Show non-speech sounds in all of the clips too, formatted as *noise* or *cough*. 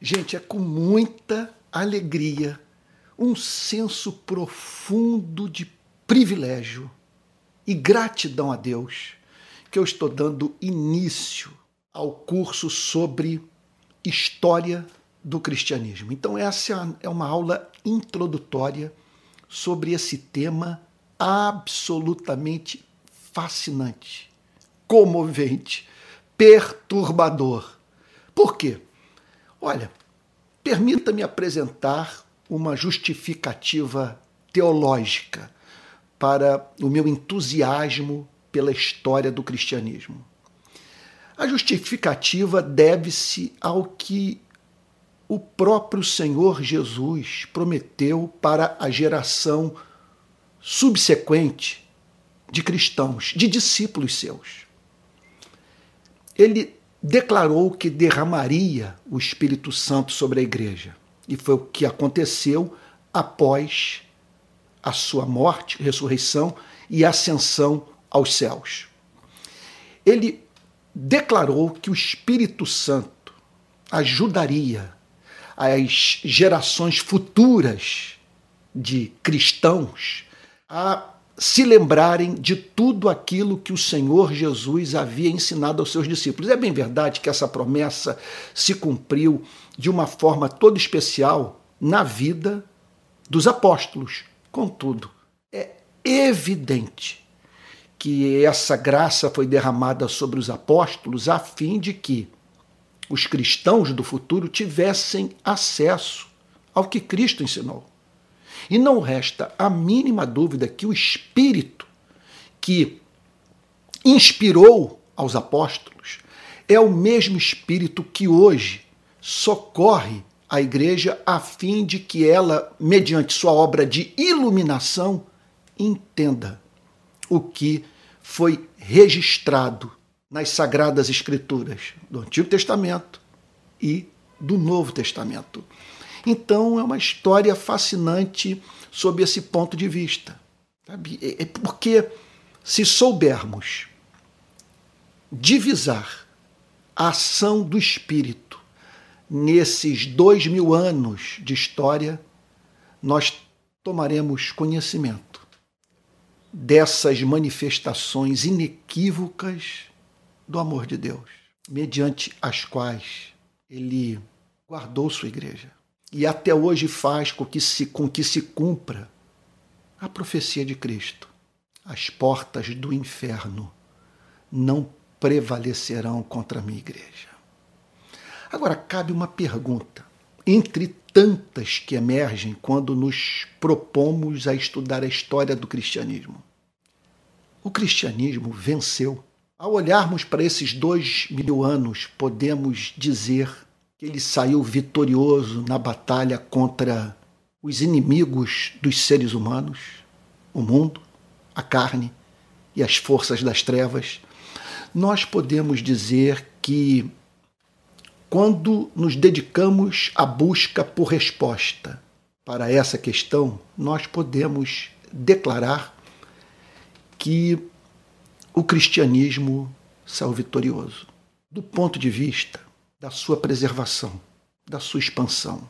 Gente, é com muita alegria, um senso profundo de privilégio e gratidão a Deus que eu estou dando início ao curso sobre história do cristianismo. Então, essa é uma aula introdutória sobre esse tema absolutamente fascinante, comovente, perturbador. Por quê? Olha, permita-me apresentar uma justificativa teológica para o meu entusiasmo pela história do cristianismo. A justificativa deve-se ao que o próprio Senhor Jesus prometeu para a geração subsequente de cristãos, de discípulos seus. Ele declarou que derramaria o Espírito Santo sobre a igreja. E foi o que aconteceu após a sua morte, ressurreição e ascensão aos céus. Ele declarou que o Espírito Santo ajudaria as gerações futuras de cristãos a se lembrarem de tudo aquilo que o Senhor Jesus havia ensinado aos seus discípulos. É bem verdade que essa promessa se cumpriu de uma forma toda especial na vida dos apóstolos. Contudo, é evidente que essa graça foi derramada sobre os apóstolos a fim de que os cristãos do futuro tivessem acesso ao que Cristo ensinou. E não resta a mínima dúvida que o Espírito que inspirou aos apóstolos é o mesmo Espírito que hoje socorre a igreja a fim de que ela, mediante sua obra de iluminação, entenda o que foi registrado nas Sagradas Escrituras do Antigo Testamento e do Novo Testamento. Então é uma história fascinante sob esse ponto de vista. Sabe? É, é porque se soubermos divisar a ação do Espírito nesses dois mil anos de história, nós tomaremos conhecimento dessas manifestações inequívocas do amor de Deus, mediante as quais ele guardou sua igreja e até hoje faz com que se, com que se cumpra a profecia de Cristo. As portas do inferno não prevalecerão contra a minha igreja. Agora, cabe uma pergunta, entre tantas que emergem quando nos propomos a estudar a história do cristianismo. O cristianismo venceu ao olharmos para esses dois mil anos, podemos dizer que ele saiu vitorioso na batalha contra os inimigos dos seres humanos, o mundo, a carne e as forças das trevas. Nós podemos dizer que, quando nos dedicamos à busca por resposta para essa questão, nós podemos declarar que o cristianismo saiu vitorioso. Do ponto de vista da sua preservação, da sua expansão,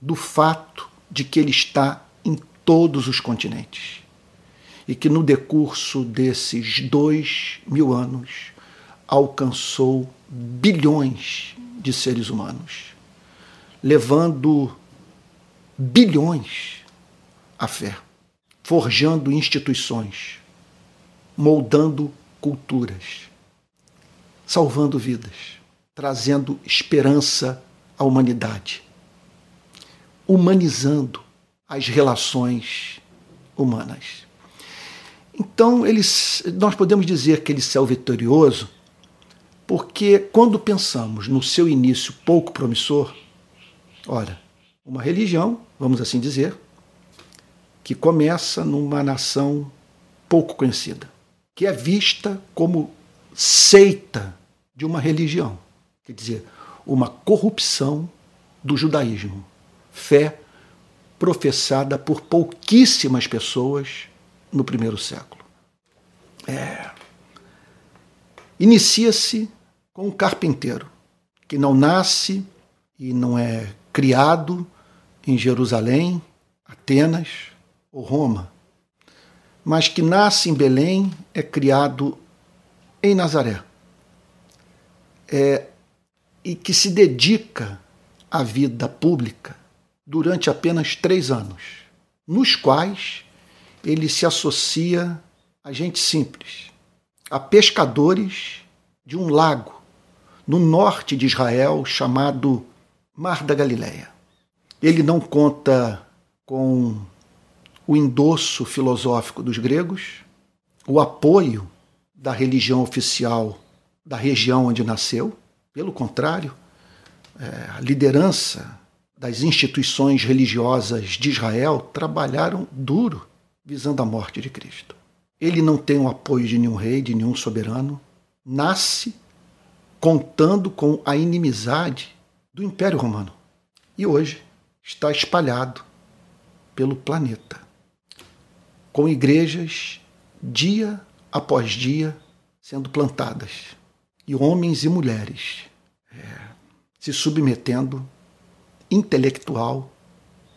do fato de que ele está em todos os continentes e que no decurso desses dois mil anos alcançou bilhões de seres humanos, levando bilhões à fé, forjando instituições, moldando culturas, salvando vidas, trazendo esperança à humanidade, humanizando as relações humanas. Então, eles, nós podemos dizer que ele saiu vitorioso porque, quando pensamos no seu início pouco promissor, ora, uma religião, vamos assim dizer, que começa numa nação pouco conhecida que é vista como seita de uma religião. Quer dizer, uma corrupção do judaísmo. Fé professada por pouquíssimas pessoas no primeiro século. É. Inicia-se com um carpinteiro que não nasce e não é criado em Jerusalém, Atenas ou Roma, mas que nasce em Belém, é criado em Nazaré. É, e que se dedica à vida pública durante apenas três anos, nos quais ele se associa a gente simples, a pescadores de um lago no norte de Israel chamado Mar da Galileia. Ele não conta com o endosso filosófico dos gregos, o apoio da religião oficial da região onde nasceu. Pelo contrário, é, a liderança das instituições religiosas de Israel trabalharam duro visando a morte de Cristo. Ele não tem o apoio de nenhum rei, de nenhum soberano. Nasce contando com a inimizade do Império Romano. E hoje está espalhado pelo planeta, com igrejas dia após dia sendo plantadas, e homens e mulheres se submetendo intelectual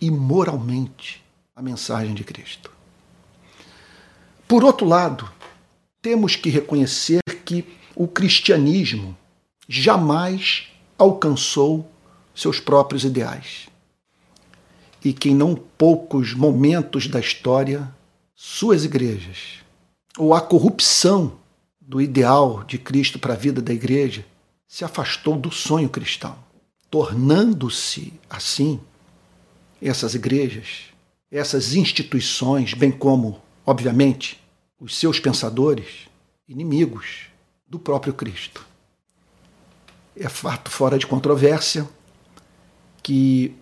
e moralmente à mensagem de Cristo. Por outro lado, temos que reconhecer que o cristianismo jamais alcançou seus próprios ideais. E que em não poucos momentos da história, suas igrejas, ou a corrupção do ideal de Cristo para a vida da igreja, se afastou do sonho cristão tornando-se assim essas igrejas, essas instituições, bem como, obviamente, os seus pensadores, inimigos do próprio Cristo. É fato fora de controvérsia que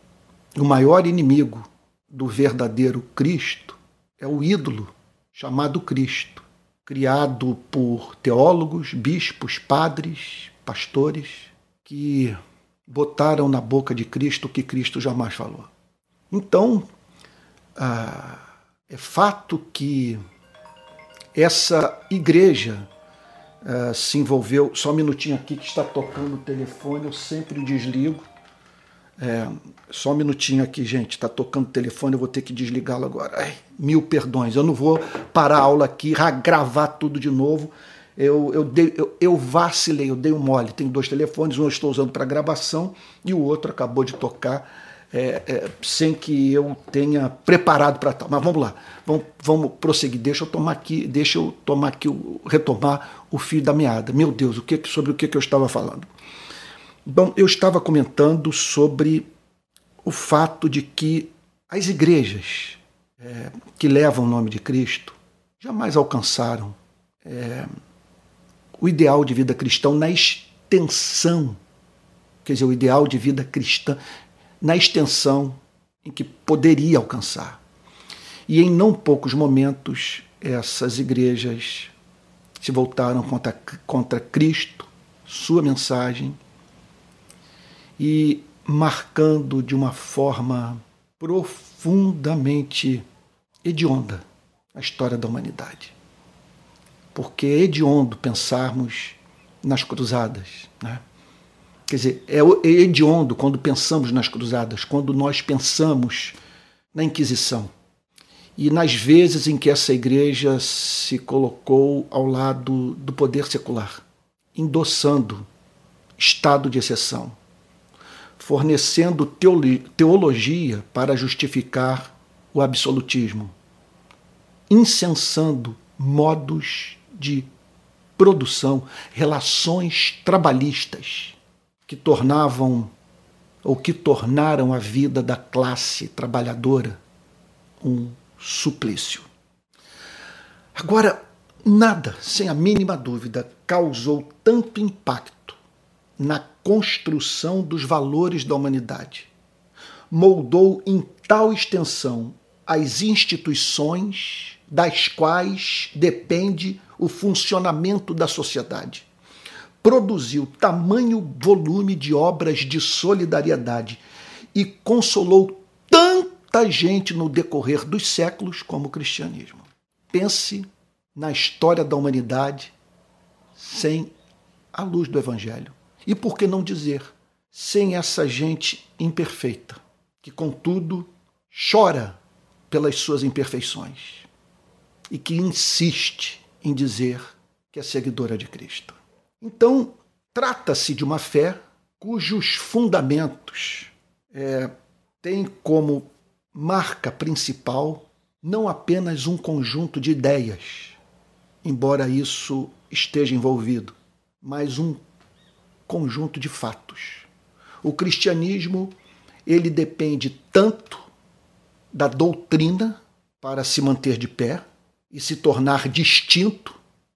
o maior inimigo do verdadeiro Cristo é o ídolo chamado Cristo, criado por teólogos, bispos, padres, pastores, que botaram na boca de Cristo o que Cristo jamais falou. Então, ah, é fato que essa igreja ah, se envolveu. Só um minutinho aqui que está tocando o telefone, eu sempre desligo. É, só um minutinho aqui, gente. Está tocando o telefone, eu vou ter que desligá-lo agora. Ai, mil perdões. Eu não vou parar a aula aqui, gravar tudo de novo eu, eu, dei, eu, eu, vacilei, eu dei um mole. Tenho dois telefones, um eu estou usando para gravação e o outro acabou de tocar é, é, sem que eu tenha preparado para tal. Mas vamos lá, vamos, vamos prosseguir. Deixa eu tomar aqui, deixa eu tomar aqui, retomar o fio da meada. Meu Deus, o que, sobre o que, que eu estava falando? Bom, eu estava comentando sobre o fato de que as igrejas é, que levam o nome de Cristo jamais alcançaram é, o ideal de vida cristão na extensão, quer dizer, o ideal de vida cristã na extensão em que poderia alcançar. E em não poucos momentos, essas igrejas se voltaram contra, contra Cristo, sua mensagem, e marcando de uma forma profundamente hedionda a história da humanidade porque é hediondo pensarmos nas cruzadas. Né? Quer dizer, é, é hediondo quando pensamos nas cruzadas, quando nós pensamos na Inquisição. E nas vezes em que essa igreja se colocou ao lado do poder secular, endossando estado de exceção, fornecendo teologia para justificar o absolutismo, incensando modos de produção, relações trabalhistas que tornavam ou que tornaram a vida da classe trabalhadora um suplício. Agora, nada, sem a mínima dúvida, causou tanto impacto na construção dos valores da humanidade, moldou em tal extensão as instituições das quais depende o funcionamento da sociedade. Produziu tamanho volume de obras de solidariedade e consolou tanta gente no decorrer dos séculos como o cristianismo. Pense na história da humanidade sem a luz do Evangelho. E por que não dizer sem essa gente imperfeita, que contudo chora pelas suas imperfeições e que insiste em dizer que é seguidora de Cristo. Então, trata-se de uma fé cujos fundamentos é, têm como marca principal não apenas um conjunto de ideias, embora isso esteja envolvido, mas um conjunto de fatos. O cristianismo ele depende tanto da doutrina para se manter de pé e se tornar distinto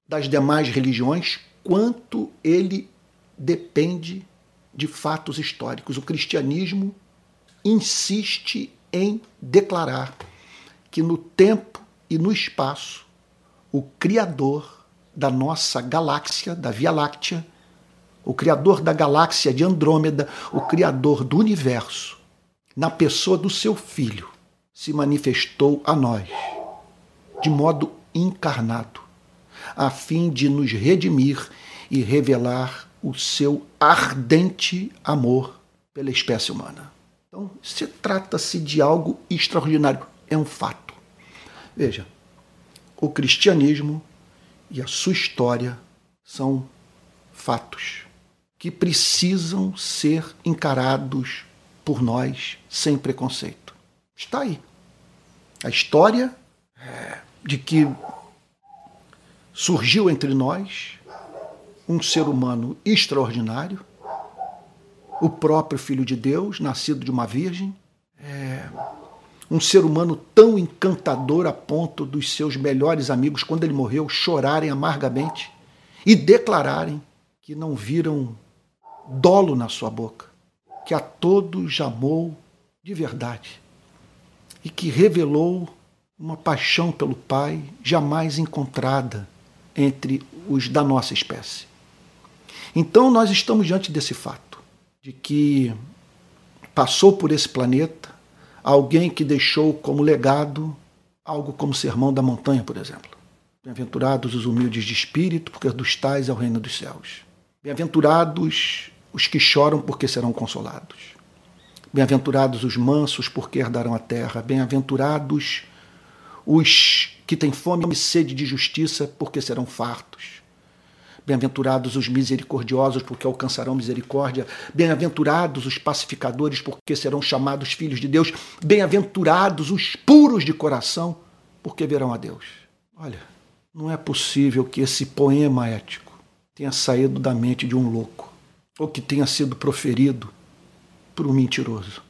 das demais religiões, quanto ele depende de fatos históricos. O cristianismo insiste em declarar que no tempo e no espaço, o Criador da nossa galáxia, da Via Láctea, o Criador da galáxia de Andrômeda, o Criador do universo, na pessoa do seu Filho, se manifestou a nós de modo encarnado, a fim de nos redimir e revelar o seu ardente amor pela espécie humana. Então, se trata-se de algo extraordinário, é um fato. Veja, o cristianismo e a sua história são fatos que precisam ser encarados por nós sem preconceito. Está aí. A história é, de que surgiu entre nós um ser humano extraordinário, o próprio Filho de Deus, nascido de uma virgem, é, um ser humano tão encantador a ponto dos seus melhores amigos, quando ele morreu, chorarem amargamente e declararem que não viram dolo na sua boca, que a todos amou de verdade e que revelou uma paixão pelo Pai jamais encontrada entre os da nossa espécie. Então nós estamos diante desse fato, de que passou por esse planeta alguém que deixou como legado algo como Sermão da Montanha, por exemplo. Bem-aventurados os humildes de espírito, porque dos tais é o reino dos céus. Bem-aventurados os que choram, porque serão consolados. Bem-aventurados os mansos, porque herdarão a terra. Bem-aventurados os que têm fome e sede de justiça, porque serão fartos. Bem-aventurados os misericordiosos, porque alcançarão misericórdia. Bem-aventurados os pacificadores, porque serão chamados filhos de Deus. Bem-aventurados os puros de coração, porque verão a Deus. Olha, não é possível que esse poema ético tenha saído da mente de um louco, ou que tenha sido proferido por um mentiroso.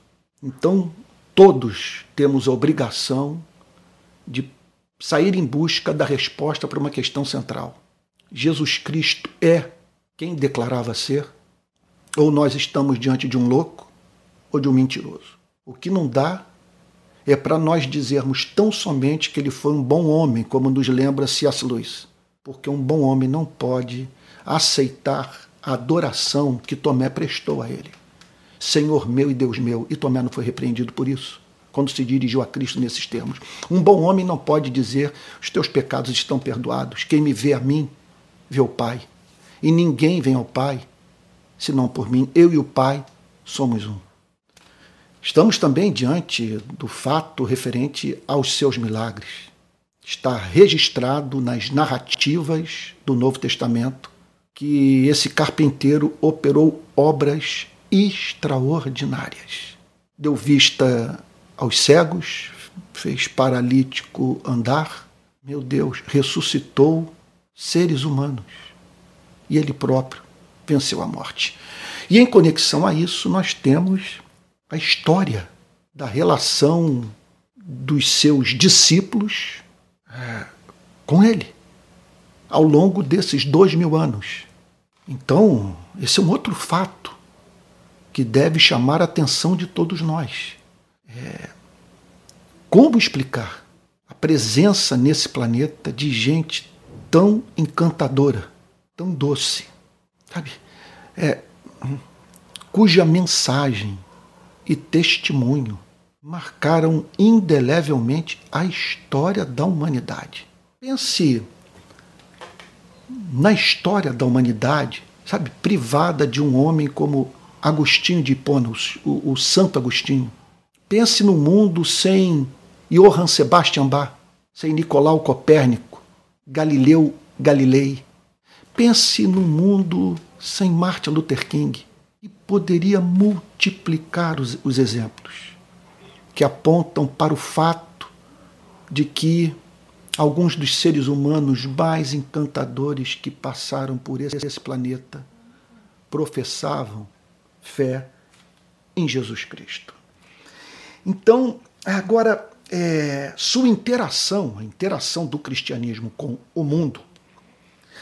Então, todos temos a obrigação de sair em busca da resposta para uma questão central Jesus Cristo é quem declarava ser? Ou nós estamos diante de um louco ou de um mentiroso? O que não dá é para nós dizermos tão somente que ele foi um bom homem, como nos lembra C.S. Lewis. Porque um bom homem não pode aceitar a adoração que Tomé prestou a ele. Senhor meu e Deus meu. E Tomé não foi repreendido por isso, quando se dirigiu a Cristo nesses termos. Um bom homem não pode dizer: os teus pecados estão perdoados. Quem me vê a mim, vê o Pai. E ninguém vem ao Pai senão por mim. Eu e o Pai somos um. Estamos também diante do fato referente aos seus milagres. Está registrado nas narrativas do Novo Testamento que esse carpinteiro operou obras extraordinárias. Deu vista aos cegos, fez paralítico andar. Meu Deus, ressuscitou seres humanos. E ele próprio venceu a morte. E em conexão a isso, nós temos a história da relação dos seus discípulos é, com ele, ao longo desses dois mil anos. Então, esse é um outro fato que deve chamar a atenção de todos nós. É, como explicar a presença nesse planeta de gente tão encantadora, tão doce, sabe? É, cuja mensagem e testemunho marcaram indelevelmente a história da humanidade. Pense na história da humanidade, sabe, privada de um homem como Agostinho de Hipona, o, o Santo Agostinho. Pense no mundo sem Johann Sebastian Bach, sem Nicolau Copérnico, Galileu Galilei. Pense no mundo sem Martin Luther King. E poderia multiplicar os, os exemplos que apontam para o fato de que alguns dos seres humanos mais encantadores que passaram por esse planeta professavam fé em Jesus Cristo. Então, agora, é, sua interação, a interação do cristianismo com o mundo,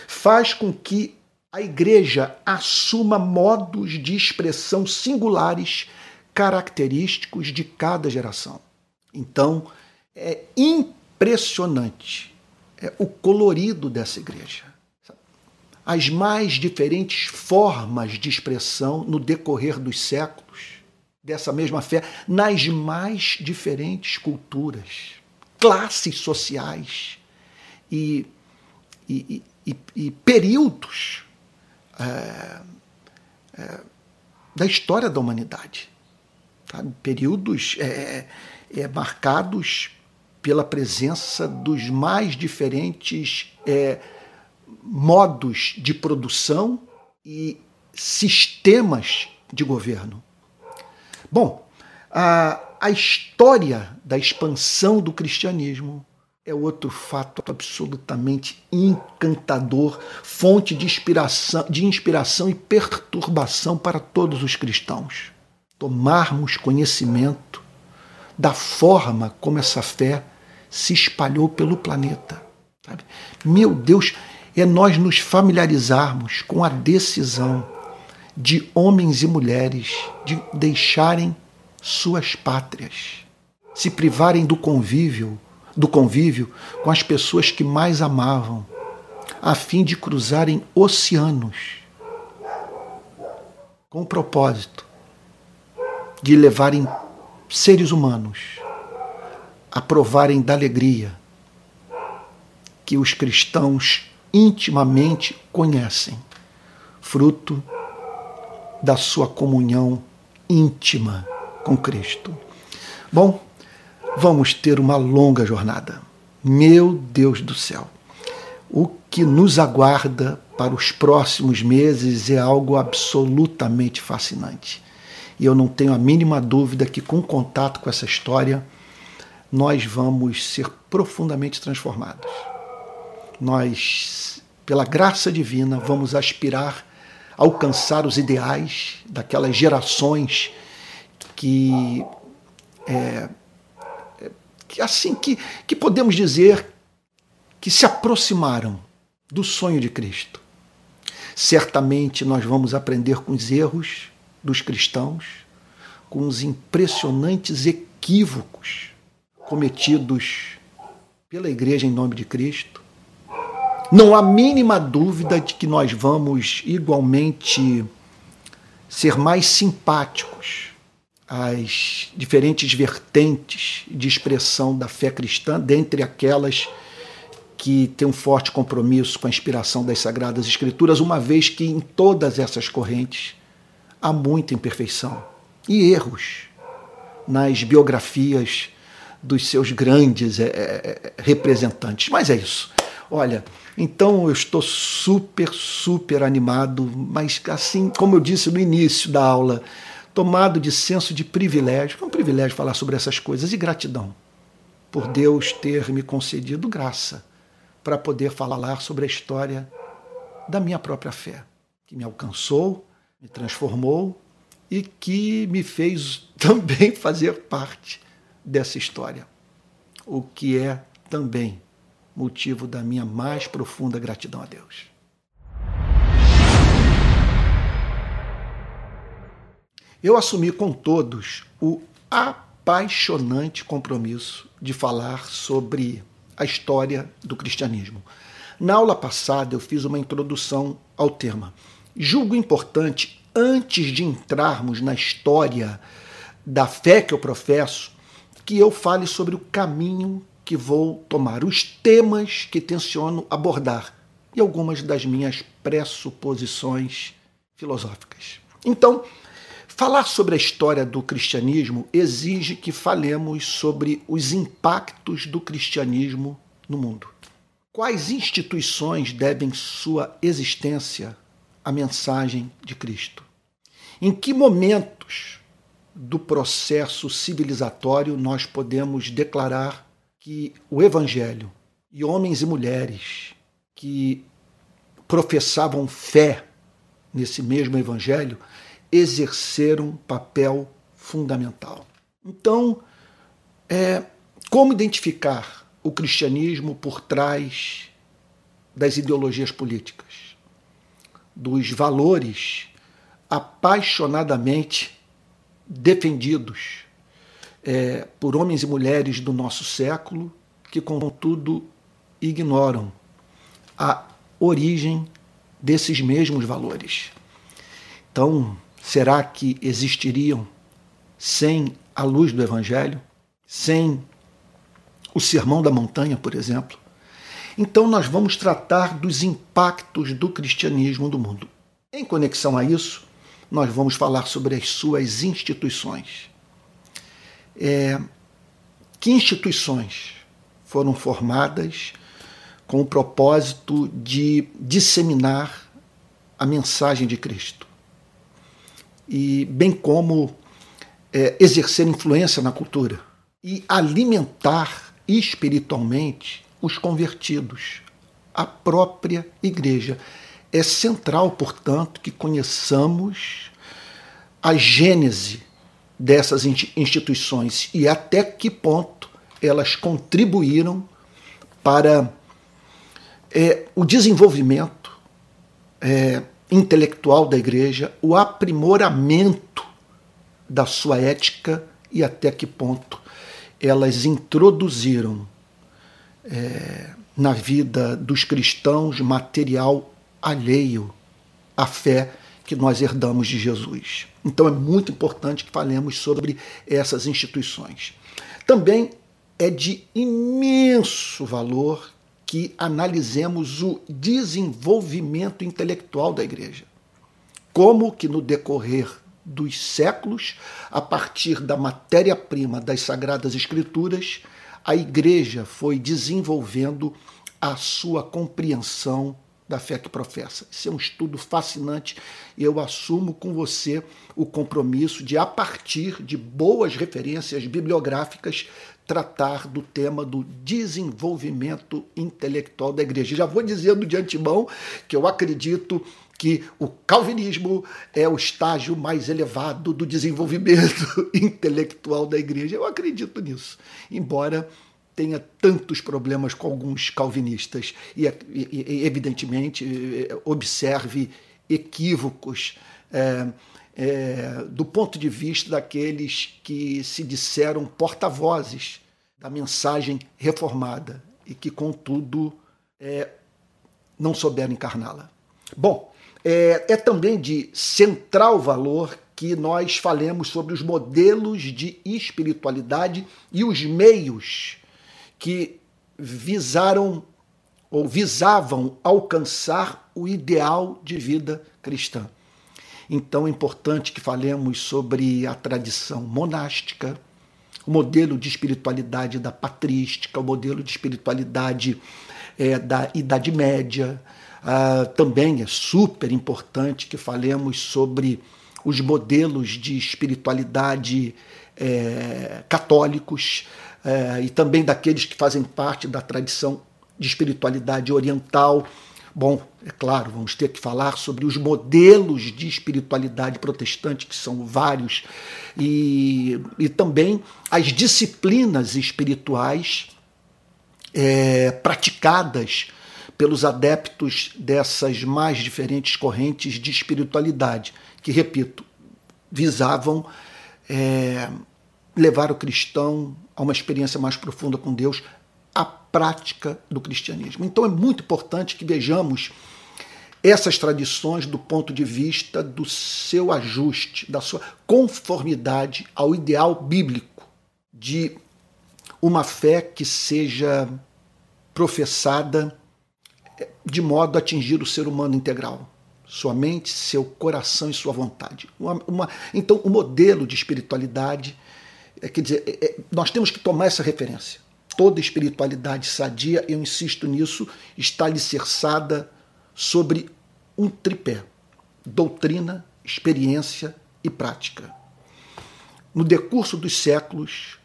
faz com que a igreja assuma modos de expressão singulares característicos de cada geração. Então, é impressionante é, o colorido dessa igreja. As mais diferentes formas de expressão no decorrer dos séculos dessa mesma fé, nas mais diferentes culturas, classes sociais e, e, e, e períodos é, é, da história da humanidade. Tá? Períodos é, é, marcados pela presença dos mais diferentes é, modos de produção e sistemas de governo. Bom, a, a história da expansão do cristianismo é outro fato absolutamente encantador, fonte de inspiração, de inspiração e perturbação para todos os cristãos. Tomarmos conhecimento da forma como essa fé se espalhou pelo planeta. Sabe? Meu Deus, é nós nos familiarizarmos com a decisão de homens e mulheres de deixarem suas pátrias, se privarem do convívio do convívio com as pessoas que mais amavam, a fim de cruzarem oceanos com o propósito de levarem seres humanos a provarem da alegria que os cristãos intimamente conhecem, fruto da sua comunhão íntima com Cristo. Bom, vamos ter uma longa jornada. Meu Deus do céu! O que nos aguarda para os próximos meses é algo absolutamente fascinante. E eu não tenho a mínima dúvida que, com contato com essa história, nós vamos ser profundamente transformados. Nós, pela graça divina, vamos aspirar alcançar os ideais daquelas gerações que é, assim que, que podemos dizer que se aproximaram do sonho de Cristo. Certamente nós vamos aprender com os erros dos cristãos, com os impressionantes equívocos cometidos pela igreja em nome de Cristo. Não há mínima dúvida de que nós vamos igualmente ser mais simpáticos as diferentes vertentes de expressão da fé cristã, dentre aquelas que têm um forte compromisso com a inspiração das Sagradas Escrituras, uma vez que em todas essas correntes há muita imperfeição e erros nas biografias dos seus grandes é, representantes. Mas é isso. Olha, então eu estou super, super animado, mas assim, como eu disse no início da aula, tomado de senso de privilégio. É um privilégio falar sobre essas coisas e gratidão por Deus ter me concedido graça para poder falar sobre a história da minha própria fé, que me alcançou, me transformou e que me fez *laughs* também fazer parte dessa história, o que é também motivo da minha mais profunda gratidão a Deus. eu assumi com todos o apaixonante compromisso de falar sobre a história do cristianismo. Na aula passada, eu fiz uma introdução ao tema. Julgo importante, antes de entrarmos na história da fé que eu professo, que eu fale sobre o caminho que vou tomar, os temas que tenciono abordar e algumas das minhas pressuposições filosóficas. Então, Falar sobre a história do cristianismo exige que falemos sobre os impactos do cristianismo no mundo. Quais instituições devem sua existência à mensagem de Cristo? Em que momentos do processo civilizatório nós podemos declarar que o Evangelho e homens e mulheres que professavam fé nesse mesmo Evangelho exerceram um papel fundamental. Então, é, como identificar o cristianismo por trás das ideologias políticas, dos valores apaixonadamente defendidos é, por homens e mulheres do nosso século que, contudo, ignoram a origem desses mesmos valores. Então, será que existiriam sem a luz do Evangelho? Sem o Sermão da Montanha, por exemplo? Então, nós vamos tratar dos impactos do cristianismo no mundo. Em conexão a isso, nós vamos falar sobre as suas instituições. É, que instituições foram formadas com o propósito de disseminar a mensagem de Cristo? e bem como é, exercer influência na cultura e alimentar espiritualmente os convertidos, a própria igreja. É central, portanto, que conheçamos a gênese dessas instituições e até que ponto elas contribuíram para é, o desenvolvimento é, intelectual da igreja, o aprimoramento da sua ética e até que ponto elas introduziram é, na vida dos cristãos material alheio à fé que nós herdamos de Jesus. Então é muito importante que falemos sobre essas instituições. Também é de imenso valor que analisemos o desenvolvimento intelectual da igreja. Como que no decorrer dos séculos, a partir da matéria-prima das Sagradas Escrituras, a igreja foi desenvolvendo a sua compreensão da fé que professa. Isso é um estudo fascinante e eu assumo com você o compromisso de, a partir de boas referências bibliográficas, tratar do tema do desenvolvimento intelectual da igreja. Já vou dizendo de antemão que eu acredito que o calvinismo é o estágio mais elevado do desenvolvimento *laughs* intelectual da igreja. Eu acredito nisso, embora tenha tantos problemas com alguns calvinistas e, e evidentemente, observe equívocos. É, é, do ponto de vista daqueles que se disseram porta-vozes da mensagem reformada e que, contudo, é, não souberam encarná-la. Bom, é também de central valor que nós falemos sobre os modelos de espiritualidade e os meios que visaram ou visavam alcançar o ideal de vida cristã. Então é importante que falemos sobre a tradição monástica, o modelo de espiritualidade da patrística, o modelo de espiritualidade é, da Idade Média. Ah, também é super importante que falemos sobre os modelos de espiritualidade é, católicos é, e também daqueles que fazem parte da tradição de espiritualidade oriental. Bom, é claro, vamos ter que falar sobre os modelos de espiritualidade protestante, que são vários, e, e também as disciplinas espirituais é, praticadas pelos adeptos dessas mais diferentes correntes de espiritualidade, que, repito, visavam é, levar o cristão a uma experiência mais profunda com Deus a prática do cristianismo. Então é muito importante que vejamos essas tradições do ponto de vista do seu ajuste, da sua conformidade ao ideal bíblico de uma fé que seja professada de modo a atingir o ser humano integral. sua mente, seu coração e sua vontade. Uma, uma, então, o modelo de espiritualidade, é, quer dizer, é, é, nós temos que tomar essa referência. Toda espiritualidade sadia, eu insisto nisso, está alicerçada sobre um tripé: doutrina, experiência e prática. No decurso dos séculos,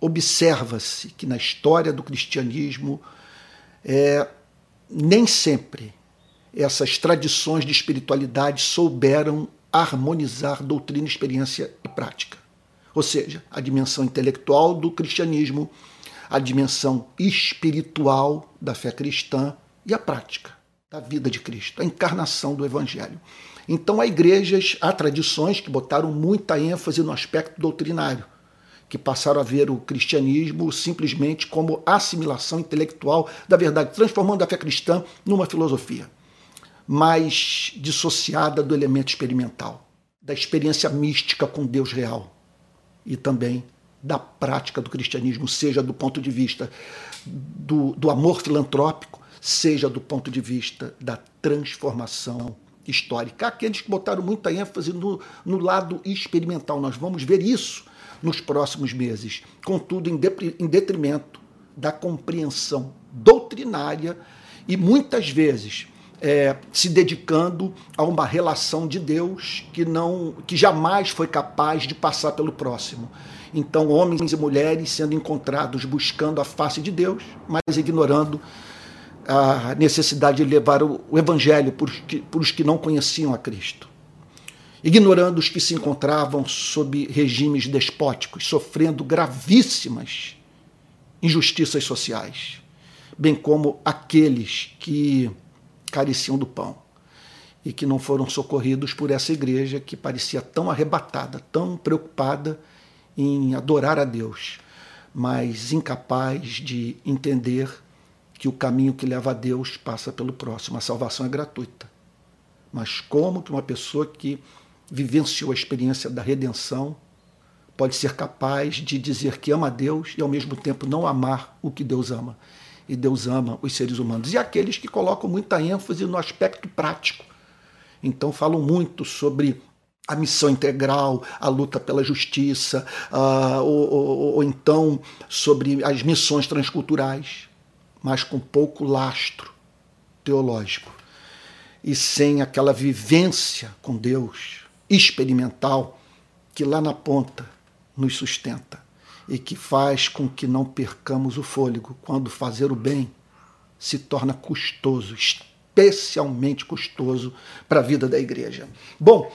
observa-se que na história do cristianismo, é, nem sempre essas tradições de espiritualidade souberam harmonizar doutrina, experiência e prática. Ou seja, a dimensão intelectual do cristianismo, a dimensão espiritual da fé cristã e a prática da vida de Cristo, a encarnação do Evangelho. Então, há igrejas, há tradições que botaram muita ênfase no aspecto doutrinário, que passaram a ver o cristianismo simplesmente como assimilação intelectual da verdade, transformando a fé cristã numa filosofia mais dissociada do elemento experimental, da experiência mística com Deus real e também da prática do cristianismo, seja do ponto de vista do, do amor filantrópico, seja do ponto de vista da transformação histórica. Aqueles que botaram muita ênfase no, no lado experimental. Nós vamos ver isso nos próximos meses, contudo, em, de, em detrimento da compreensão doutrinária e muitas vezes é, se dedicando a uma relação de Deus que não, que jamais foi capaz de passar pelo próximo. Então, homens e mulheres sendo encontrados buscando a face de Deus, mas ignorando a necessidade de levar o, evangelho por, por os que não conheciam a Cristo. Ignorando os que se encontravam sob regimes despóticos, sofrendo gravíssimas injustiças sociais, bem como aqueles que careciam do pão e que não foram socorridos por essa igreja que parecia tão arrebatada, tão preocupada em adorar a Deus, mas incapaz de entender que o caminho que leva a Deus passa pelo próximo. A salvação é gratuita. Mas como que uma pessoa que vivenciou a experiência da redenção pode ser capaz de dizer que ama a Deus e ao mesmo tempo não amar o que Deus ama? E Deus ama os seres humanos. E aqueles que colocam muita ênfase no aspecto prático. Então falam muito sobre a missão integral, a luta pela justiça, uh, ou, ou, ou, então sobre as missões transculturais, mas com pouco lastro teológico e sem aquela vivência com Deus experimental que lá na ponta nos sustenta e que faz com que não percamos o fôlego quando fazer o bem se torna custoso, especialmente custoso para a vida da igreja. Bom,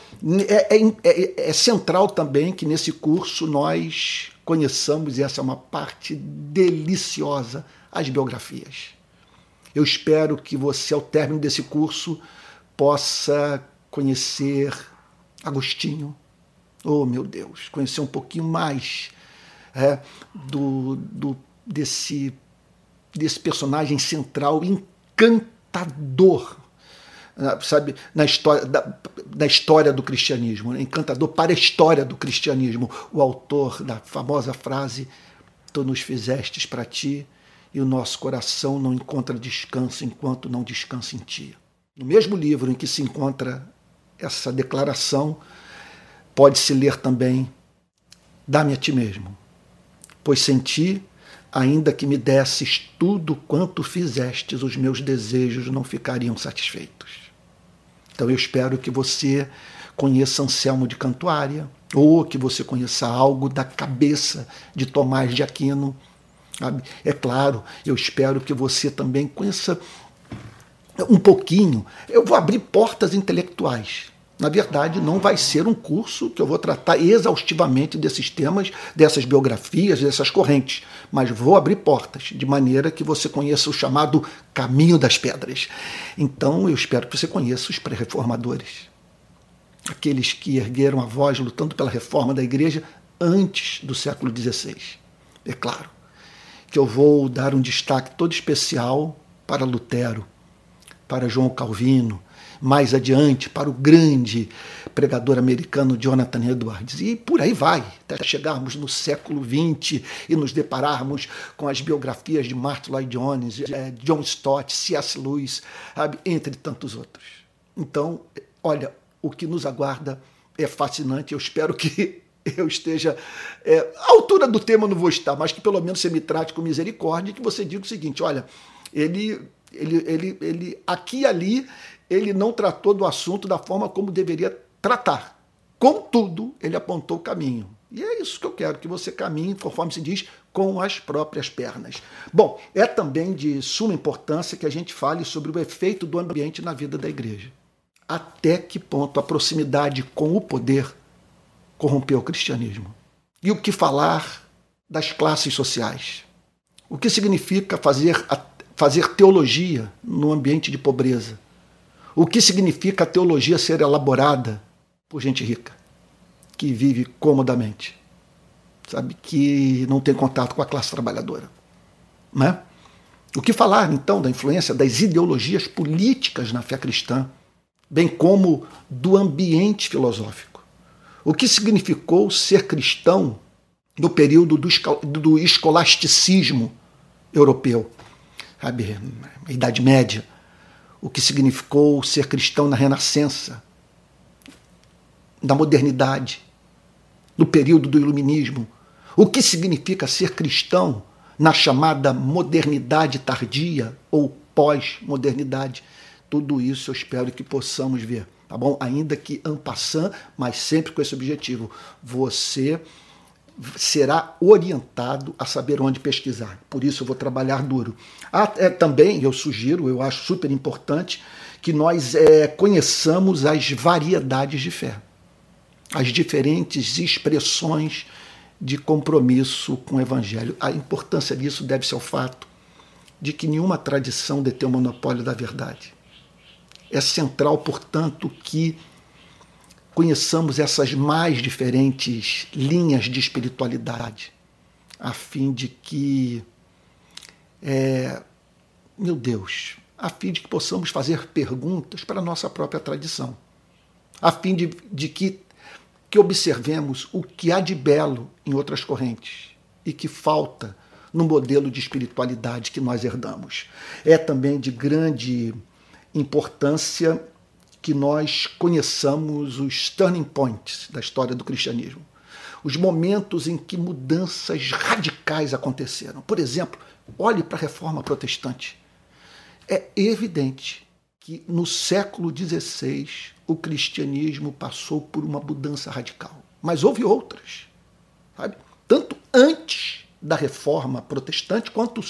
é, é, é, é, central também que nesse curso nós conheçamos, e essa é uma parte deliciosa, as biografias. Eu espero que você, ao término desse curso, possa conhecer Agostinho. Oh, meu Deus, conhecer um pouquinho mais é, do, do, desse, desse personagem central encantador, né, sabe, na história, da, história do cristianismo, né, encantador para a história do cristianismo. O autor da famosa frase: Tu nos fizestes para ti e o nosso coração não encontra descanso enquanto não descansa em ti. No mesmo livro em que se encontra essa declaração, pode-se ler também: Dá-me a ti mesmo, pois senti, ainda que me desses tudo quanto fizestes, os meus desejos não ficariam satisfeitos. Então eu espero que você conheça Anselmo de Cantuária, ou que você conheça algo da cabeça de Tomás de Aquino. Sabe? É claro, eu espero que você também conheça um pouquinho. Eu vou abrir portas intelectuais na verdade, não vai ser um curso que eu vou tratar exaustivamente desses temas, dessas biografias, dessas correntes, mas vou abrir portas de maneira que você conheça o chamado caminho das pedras. Então, eu espero que você conheça os pré-reformadores, aqueles que ergueram a voz lutando pela reforma da igreja antes do século XVI. É claro que eu vou dar um destaque todo especial para Lutero, para João Calvino, mais adiante para o grande pregador americano Jonathan Edwards. E por aí vai, até chegarmos no século XX e nos depararmos com as biografias de Martin Lloyd Jones, eh, John Stott, C.S. Lewis, entre tantos outros. Então, olha, o que nos aguarda é fascinante. Eu espero que *laughs* eu esteja. É, à altura do tema não vou estar, mas que pelo menos você me trate com misericórdia e que você diga o seguinte: olha, ele, ele, ele, ele aqui e ali, ele não tratou do assunto da forma como deveria tratar. Contudo, ele apontou o caminho. E é isso que eu quero, que você caminhe, conforme se diz, com as próprias pernas. Bom, é também de suma importância que a gente fale sobre o efeito do ambiente na vida da igreja. Até que ponto a proximidade com o poder corrompeu o cristianismo? E o que falar das classes sociais? O que significa fazer, fazer teologia no ambiente de pobreza? O que significa a teologia ser elaborada por gente rica? que vive comodamente, sabe, que não tem contato com a classe trabalhadora, né? O que falar então da influência das ideologias políticas na fé cristã, bem como do ambiente filosófico? O que significou ser cristão no período do escolasticismo europeu, sabe, Idade Média? O que significou ser cristão na Renascença, na modernidade, no período do Iluminismo, o que significa ser cristão na chamada modernidade tardia ou pós-modernidade. Tudo isso eu espero que possamos ver, tá bom? Ainda que en passant, mas sempre com esse objetivo. Você será orientado a saber onde pesquisar. Por isso eu vou trabalhar duro. Ah, é, também eu sugiro, eu acho super importante, que nós é, conheçamos as variedades de fé as diferentes expressões de compromisso com o Evangelho. A importância disso deve-se ao fato de que nenhuma tradição detém o monopólio da verdade. É central, portanto, que conheçamos essas mais diferentes linhas de espiritualidade, a fim de que, é, meu Deus, a fim de que possamos fazer perguntas para a nossa própria tradição, a fim de, de que que observemos o que há de belo em outras correntes e que falta no modelo de espiritualidade que nós herdamos. É também de grande importância que nós conheçamos os turning points da história do cristianismo, os momentos em que mudanças radicais aconteceram. Por exemplo, olhe para a reforma protestante. É evidente que no século XVI o cristianismo passou por uma mudança radical. Mas houve outras, sabe? Tanto antes da reforma protestante quanto,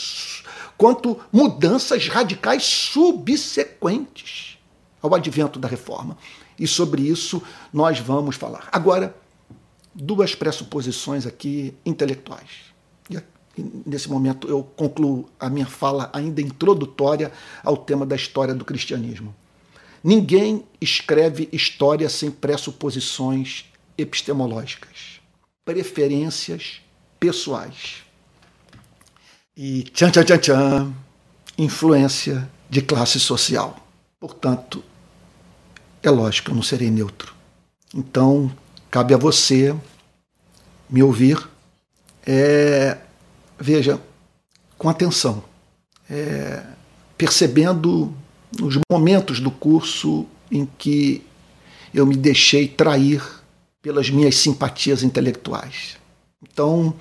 quanto mudanças radicais subsequentes ao advento da reforma. E sobre isso nós vamos falar. Agora, duas pressuposições aqui intelectuais nesse momento eu concluo a minha fala ainda introdutória ao tema da história do cristianismo. Ninguém escreve história sem pressuposições epistemológicas, preferências pessoais. E tchan tchan tchan tchan, influência de classe social. Portanto, é lógico que eu não serei neutro. Então, cabe a você me ouvir. É, veja, com atenção, é, percebendo os momentos do curso em que eu me deixei trair pelas minhas simpatias intelectuais. Então,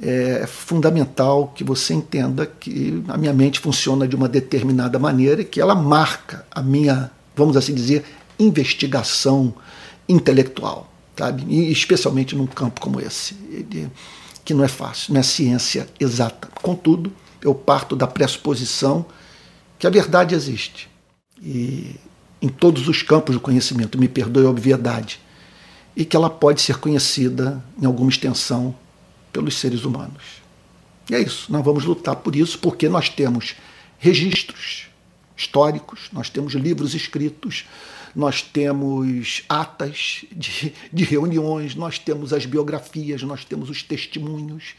é fundamental que você entenda que a minha mente funciona de uma determinada maneira e que ela marca a minha, vamos assim dizer, investigação intelectual, sabe? E especialmente num campo como esse. Que não é fácil, não é ciência exata. Contudo, eu parto da pressuposição que a verdade existe. E em todos os campos do conhecimento, me perdoe a obviedade, e que ela pode ser conhecida em alguma extensão pelos seres humanos. E é isso, nós vamos lutar por isso, porque nós temos registros históricos, nós temos livros escritos, nós temos atas de, de reuniões, nós temos as biografias, nós temos os testemunhos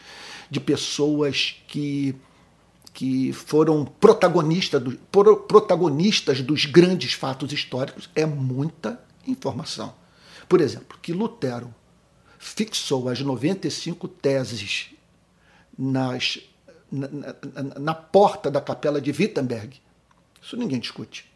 de pessoas que que foram protagonistas, do, protagonistas dos grandes fatos históricos, é muita informação. Por exemplo, que Lutero fixou as 95 teses nas, na, na, na porta da capela de Wittenberg, isso ninguém discute,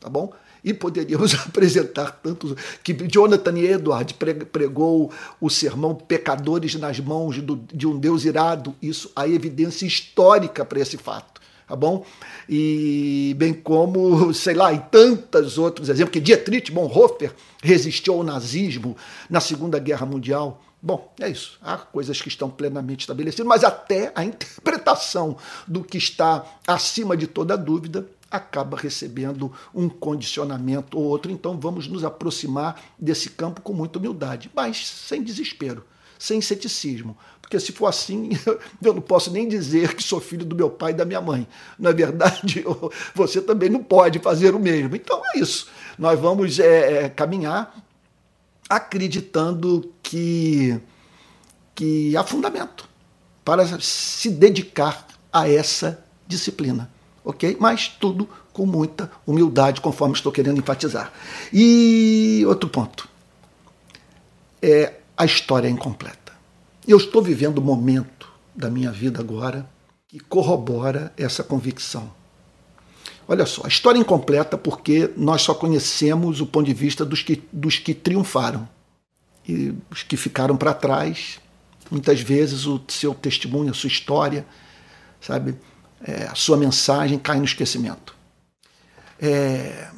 tá bom? E poderíamos *laughs* apresentar tantos. que Jonathan Edward pregou o sermão Pecadores nas mãos de um Deus irado. Isso, há evidência histórica para esse fato. Tá bom? E bem como, *laughs* sei lá, em tantos outros exemplos, que Dietrich Bonhoeffer resistiu ao nazismo na Segunda Guerra Mundial. Bom, é isso. Há coisas que estão plenamente estabelecidas, mas até a interpretação do que está acima de toda dúvida acaba recebendo um condicionamento ou outro. Então vamos nos aproximar desse campo com muita humildade, mas sem desespero, sem ceticismo. Porque se for assim, *laughs* eu não posso nem dizer que sou filho do meu pai e da minha mãe. Na é verdade, *laughs* você também não pode fazer o mesmo. Então é isso. Nós vamos é, é, caminhar acreditando que, que há fundamento para se dedicar a essa disciplina, ok? Mas tudo com muita humildade, conforme estou querendo enfatizar. E outro ponto é a história incompleta. Eu estou vivendo um momento da minha vida agora que corrobora essa convicção. Olha só, a história incompleta porque nós só conhecemos o ponto de vista dos que, dos que triunfaram. E os que ficaram para trás, muitas vezes o seu testemunho, a sua história, sabe, é, a sua mensagem cai no esquecimento. É,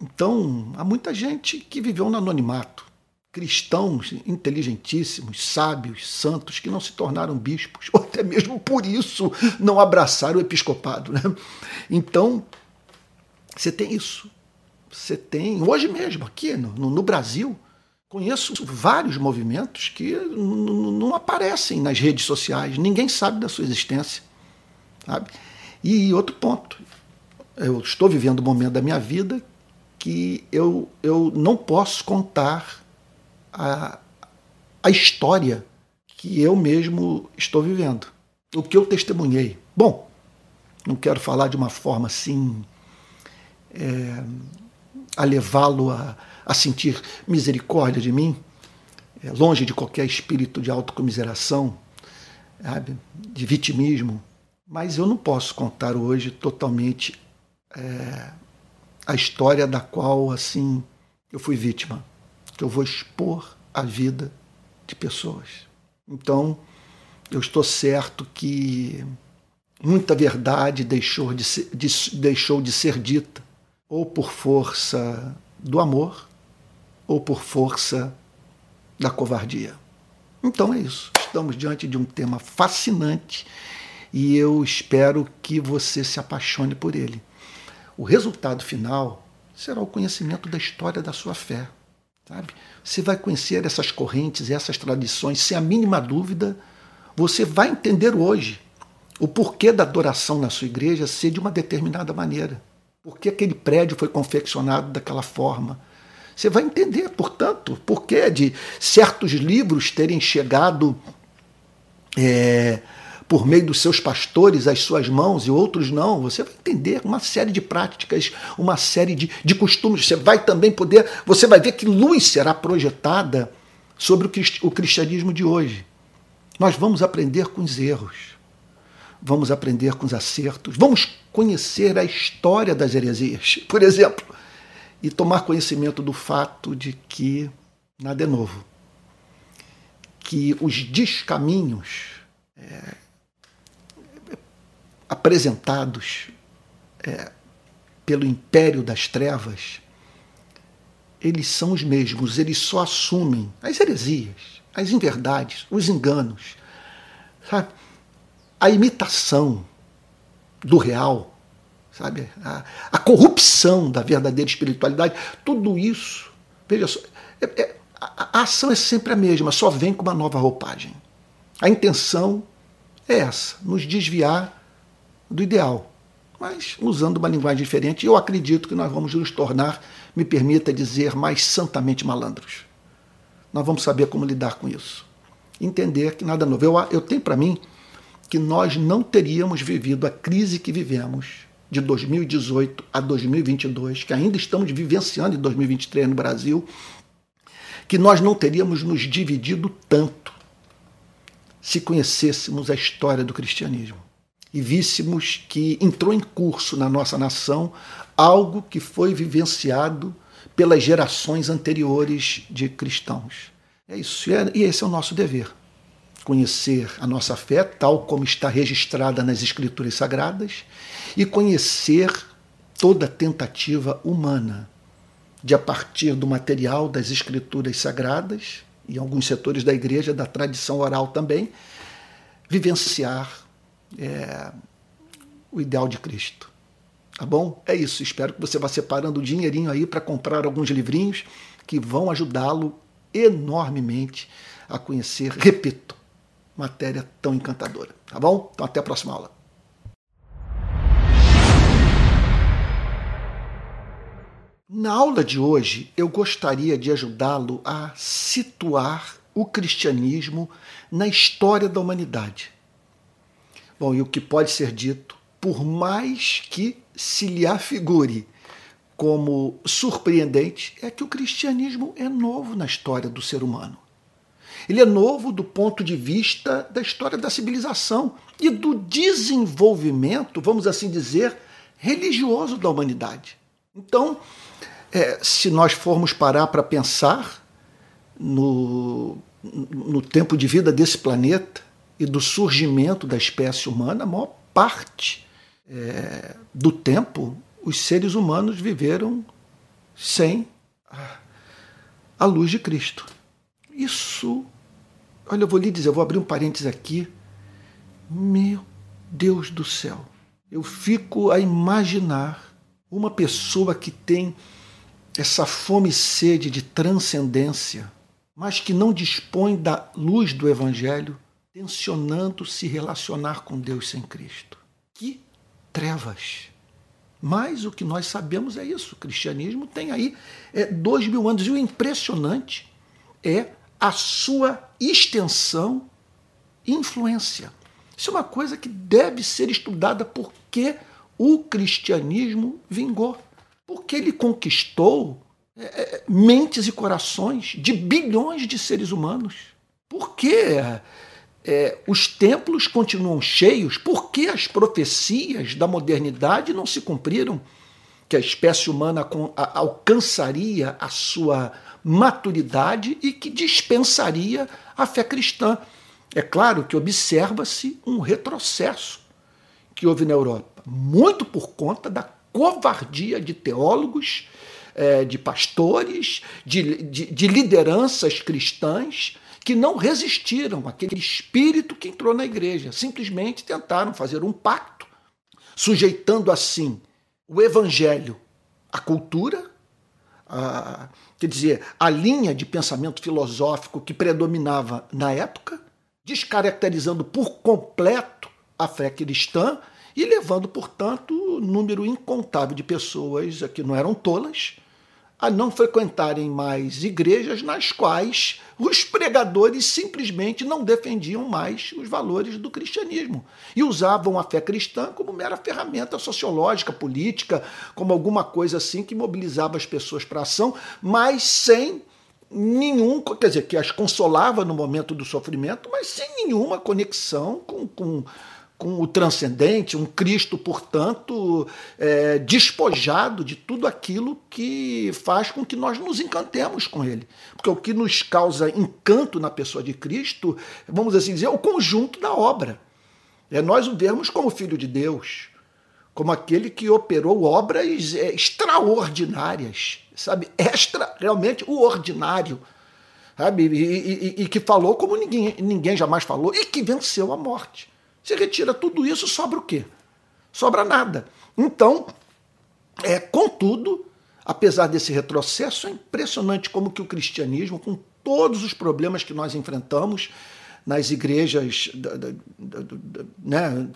então, há muita gente que viveu no anonimato. Cristãos inteligentíssimos, sábios, santos, que não se tornaram bispos, *laughs* ou até mesmo por isso não abraçaram o episcopado. Né? Então, você tem isso. Você tem, hoje mesmo, aqui no, no Brasil, conheço vários movimentos que não aparecem nas redes sociais, ninguém sabe da sua existência. Sabe? E outro ponto, eu estou vivendo um momento da minha vida que eu, eu não posso contar a, a história que eu mesmo estou vivendo, o que eu testemunhei. Bom, não quero falar de uma forma assim é, a levá-lo a, a sentir misericórdia de mim, é, longe de qualquer espírito de autocomiseração, sabe, de vitimismo. Mas eu não posso contar hoje totalmente é, a história da qual assim eu fui vítima, eu vou expor a vida de pessoas. Então, eu estou certo que muita verdade deixou de ser, de, deixou de ser dita ou por força do amor ou por força da covardia. Então é isso. Estamos diante de um tema fascinante e eu espero que você se apaixone por ele. O resultado final será o conhecimento da história da sua fé. Sabe? Você vai conhecer essas correntes, essas tradições, sem a mínima dúvida, você vai entender hoje o porquê da adoração na sua igreja ser de uma determinada maneira. Por que aquele prédio foi confeccionado daquela forma? Você vai entender, portanto, por que de certos livros terem chegado é, por meio dos seus pastores às suas mãos e outros não. Você vai entender uma série de práticas, uma série de, de costumes. Você vai também poder, você vai ver que luz será projetada sobre o cristianismo de hoje. Nós vamos aprender com os erros vamos aprender com os acertos, vamos conhecer a história das heresias, *laughs* por exemplo, e tomar conhecimento do fato de que nada é novo, que os descaminhos é, apresentados é, pelo império das trevas, eles são os mesmos, eles só assumem as heresias, as inverdades, os enganos, sabe? a imitação do real, sabe? A, a, corrupção da verdadeira espiritualidade, tudo isso, veja só, é, é, a, a ação é sempre a mesma, só vem com uma nova roupagem. A intenção é essa, nos desviar do ideal, mas usando uma linguagem diferente. Eu acredito que nós vamos nos tornar, me permita dizer, mais santamente malandros. Nós vamos saber como lidar com isso. Entender que nada novo. Eu, eu tenho para mim que nós não teríamos vivido a crise que vivemos de 2018 a 2022, que ainda estamos vivenciando em 2023 no Brasil, que nós não teríamos nos dividido tanto se conhecêssemos a história do cristianismo. E víssemos que entrou em curso na nossa nação algo que foi vivenciado pelas gerações anteriores de cristãos. É isso, e esse é o nosso dever. Conhecer a nossa fé, tal como está registrada nas Escrituras Sagradas, e conhecer toda tentativa humana de, a partir do material das Escrituras Sagradas, e alguns setores da igreja, da tradição oral também, vivenciar é, o ideal de Cristo. Tá bom? É isso. Espero que você vá separando o dinheirinho aí para comprar alguns livrinhos que vão ajudá-lo enormemente a conhecer, repito, matéria tão encantadora. Tá bom? Então até a próxima aula. Na aula de hoje, eu gostaria de ajudá-lo a situar o cristianismo na história da humanidade. Bom, e o que pode ser dito, por mais que se lhe afigure como surpreendente, é que o cristianismo é novo na história do ser humano. Ele é novo do ponto de vista da história da civilização e do desenvolvimento, vamos assim dizer, religioso da humanidade. Então, é, se nós formos parar para pensar no, no tempo de vida desse planeta e do surgimento da espécie humana, a maior parte é, do tempo os seres humanos viveram sem a luz de Cristo. Isso, olha, eu vou lhe dizer, eu vou abrir um parênteses aqui. Meu Deus do céu, eu fico a imaginar uma pessoa que tem essa fome e sede de transcendência, mas que não dispõe da luz do Evangelho, tensionando se relacionar com Deus sem Cristo. Que trevas! Mas o que nós sabemos é isso: o cristianismo tem aí é, dois mil anos, e o impressionante é a sua extensão e influência. Isso é uma coisa que deve ser estudada porque o cristianismo vingou porque ele conquistou é, é, mentes e corações de bilhões de seres humanos. Por que é, os templos continuam cheios? Por que as profecias da modernidade não se cumpriram? Que a espécie humana alcançaria a sua maturidade e que dispensaria a fé cristã. É claro que observa-se um retrocesso que houve na Europa, muito por conta da covardia de teólogos, é, de pastores, de lideranças cristãs que não resistiram àquele espírito que entrou na igreja. Simplesmente tentaram fazer um pacto, sujeitando assim o evangelho à cultura, quer dizer, a linha de pensamento filosófico que predominava na época, descaracterizando por completo a fé cristã e levando, portanto, um número incontável de pessoas que não eram tolas a não frequentarem mais igrejas nas quais os pregadores simplesmente não defendiam mais os valores do cristianismo e usavam a fé cristã como mera ferramenta sociológica, política, como alguma coisa assim que mobilizava as pessoas para ação, mas sem nenhum, quer dizer, que as consolava no momento do sofrimento, mas sem nenhuma conexão com, com com o transcendente, um Cristo, portanto, é, despojado de tudo aquilo que faz com que nós nos encantemos com Ele. Porque o que nos causa encanto na pessoa de Cristo, vamos assim dizer, é o conjunto da obra. É nós o vermos como Filho de Deus, como aquele que operou obras é, extraordinárias, sabe? Extra, realmente, o ordinário. Sabe? E, e, e que falou como ninguém, ninguém jamais falou, e que venceu a morte. Você retira tudo isso, sobra o quê? Sobra nada. Então, é, contudo, apesar desse retrocesso, é impressionante como que o cristianismo, com todos os problemas que nós enfrentamos nas igrejas, da, da, da, né,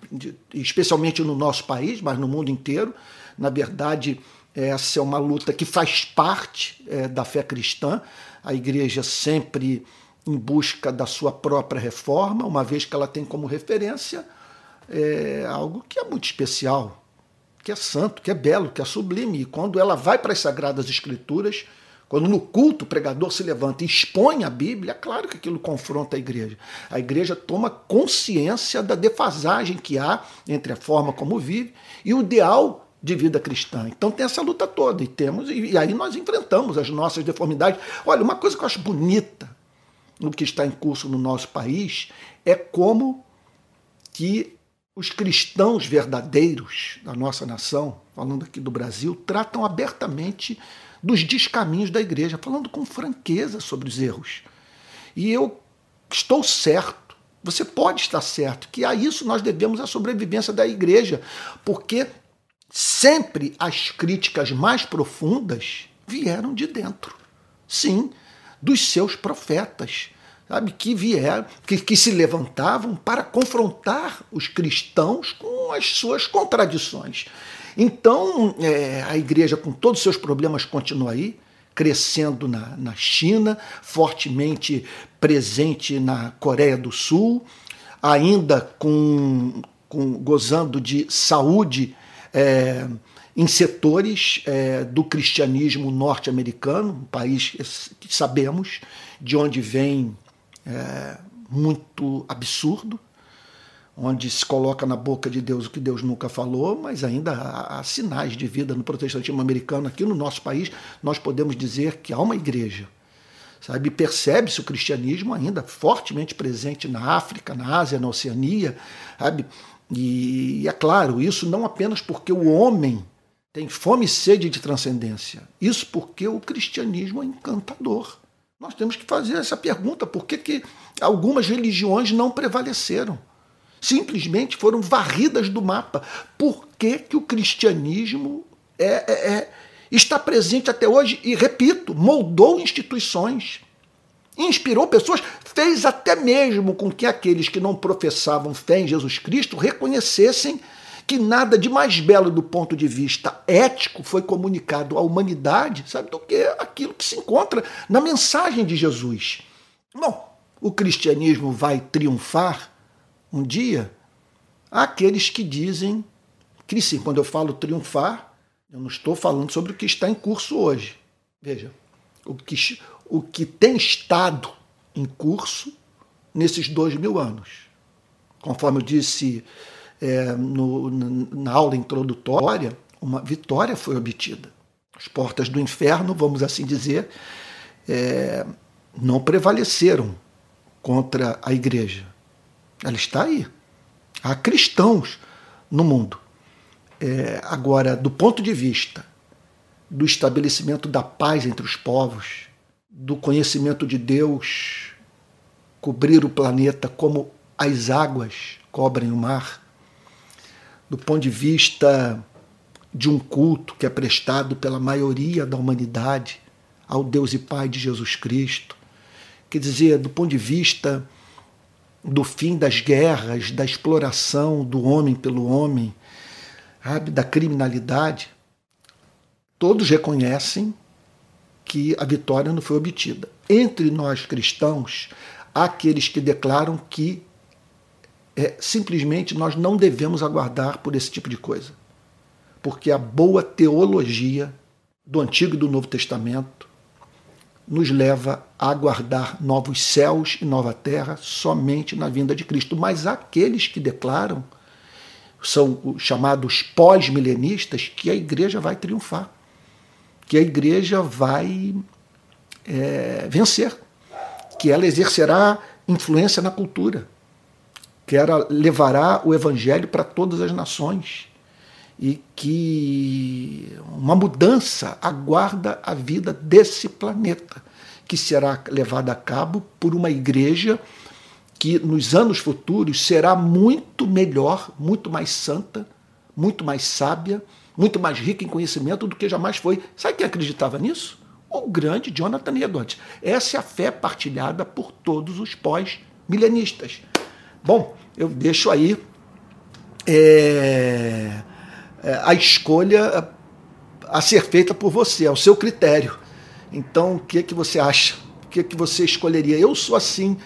especialmente no nosso país, mas no mundo inteiro, na verdade, essa é uma luta que faz parte é, da fé cristã. A igreja sempre em busca da sua própria reforma, uma vez que ela tem como referência é, algo que é muito especial, que é santo, que é belo, que é sublime. E quando ela vai para as Sagradas Escrituras, Quando no culto o pregador se levanta e expõe a Bíblia, é claro que aquilo confronta a igreja. A igreja toma consciência da defasagem que há entre a forma como vive e o ideal de vida cristã. Então tem essa luta toda e temos e aí nós enfrentamos as nossas deformidades. Olha, uma coisa que eu acho bonita no que está em curso no nosso país é como que os cristãos verdadeiros da nossa nação, falando aqui do Brasil, tratam abertamente dos descaminhos da igreja, falando com franqueza sobre os erros. E eu estou certo, você pode estar certo, que a isso nós devemos a sobrevivência da igreja, porque sempre as críticas mais profundas vieram de dentro. Sim, dos seus profetas, sabe, que vieram, que, que se levantavam para confrontar os cristãos com as suas contradições. Então, é, a igreja, com todos os seus problemas, continua aí, crescendo na, na China, fortemente presente na Coreia do Sul, ainda com, com gozando de saúde é, em setores é, do cristianismo norte-americano, um país que sabemos de onde vem é, muito absurdo, onde se coloca na boca de Deus o que Deus nunca falou, mas ainda há, sinais de vida no protestantismo americano. Aqui no nosso país, nós podemos dizer que há uma igreja. Sabe, percebe-se o cristianismo ainda fortemente presente na África, na Ásia, na Oceania, sabe? E é claro, isso não apenas porque o homem tem fome e sede de transcendência, isso porque o cristianismo é encantador. Nós temos que fazer essa pergunta: por que, que algumas religiões não prevaleceram? Simplesmente foram varridas do mapa. Por que, que o cristianismo é, é, é, está presente até hoje? E, repito, moldou instituições, inspirou pessoas, fez até mesmo com que aqueles que não professavam fé em Jesus Cristo reconhecessem que nada de mais belo do ponto de vista ético foi comunicado à humanidade, sabe, do que aquilo que se encontra na mensagem de Jesus. Bom, o cristianismo vai triunfar um dia? Aqueles que dizem que sim, quando eu falo triunfar, eu não estou falando sobre o que está em curso hoje. Veja, o que, o que tem estado em curso nesses dois mil anos. Conforme eu disse é, no, na aula introdutória, uma vitória foi obtida. As portas do inferno, vamos assim dizer, é, não prevaleceram contra a igreja. Ela está aí. Há cristãos no mundo. É, agora, do ponto de vista do estabelecimento da paz entre os povos, do conhecimento de Deus, cobrir o planeta como as águas cobrem o mar, do ponto de vista de um culto que é prestado pela maioria da humanidade ao Deus e Pai de Jesus Cristo. Quer dizer, do ponto de vista do fim das guerras, da exploração do homem pelo homem, sabe, da criminalidade, todos reconhecem que a vitória não foi obtida. Entre nós cristãos, há aqueles que declaram que é, simplesmente nós não devemos aguardar por esse tipo de coisa. Porque a boa teologia do Antigo e do Novo Testamento nos leva a aguardar novos céus e nova terra somente na vinda de Cristo. Mas aqueles que declaram, são os chamados pós-milenistas, que a igreja vai triunfar, que a igreja vai é, vencer, que ela exercerá influência na cultura, que ela levará o evangelho para todas as nações e que uma mudança aguarda a vida desse planeta, que será levada a cabo por uma igreja que nos anos futuros será muito melhor, muito mais santa, muito mais sábia, muito mais rica em conhecimento do que jamais foi. Sabe quem acreditava nisso? O grande Jonathan Edwards. Essa é a fé partilhada por todos os pós-milenistas. Bom, eu deixo aí é, é, a escolha a ser feita por você, ao seu critério. Então, o que, que você acha? O que, que você escolheria? Eu sou, assim,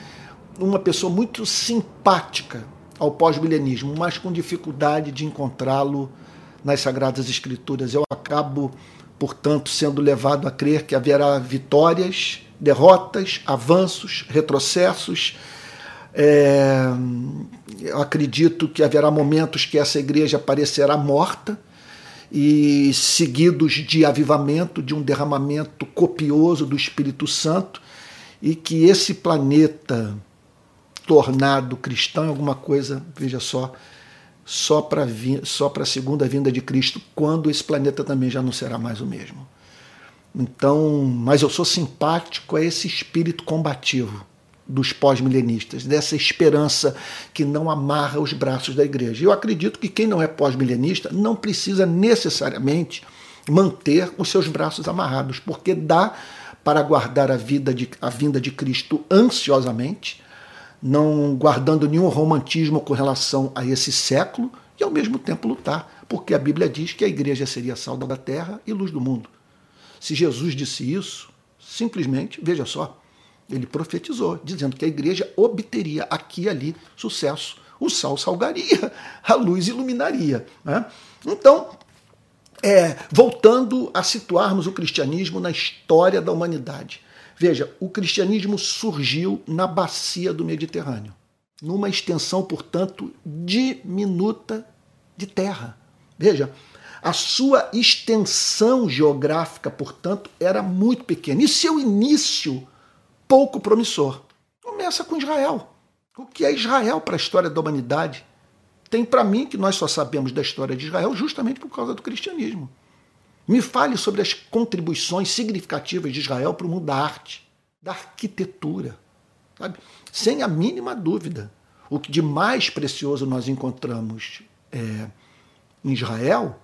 uma pessoa muito simpática ao pós-milenismo, mas com dificuldade de encontrá-lo nas Sagradas Escrituras. Eu acabo portanto, sendo levado a crer que haverá vitórias, derrotas, avanços, retrocessos. É, eu acredito que haverá momentos que essa igreja parecerá morta e seguidos de avivamento, de um derramamento copioso do Espírito Santo, e que esse planeta tornado cristão é alguma coisa, veja só, só para só a segunda vinda de Cristo, quando esse planeta também já não será mais o mesmo. Então, mas eu sou simpático a esse espírito combativo dos pós-milenistas, dessa esperança que não amarra os braços da igreja. Eu acredito que quem não é pós-milenista não precisa necessariamente manter os seus braços amarrados, porque dá para guardar a, vida de, a vinda de Cristo ansiosamente, não guardando nenhum romantismo com relação a esse século e ao mesmo tempo lutar, porque a Bíblia diz que a igreja seria sal da terra e luz do mundo. Se Jesus disse isso, simplesmente, veja só, ele profetizou, dizendo que a igreja obteria aqui e ali sucesso. O sal salgaria, *laughs* a luz iluminaria. Né? Então, é, voltando a situarmos o cristianismo na história da humanidade. Veja, o cristianismo surgiu na bacia do Mediterrâneo, numa extensão, portanto, diminuta de terra. Veja, a sua extensão geográfica, portanto, era muito pequena. E seu início pouco promissor. Começa com Israel. O que é Israel para a história da humanidade? Tem para mim que nós só sabemos da história de Israel justamente por causa do cristianismo. Me fale sobre as contribuições significativas de Israel para o mundo da arte, da arquitetura. Sabe? Sem a mínima dúvida. O que de mais precioso nós encontramos é, em Israel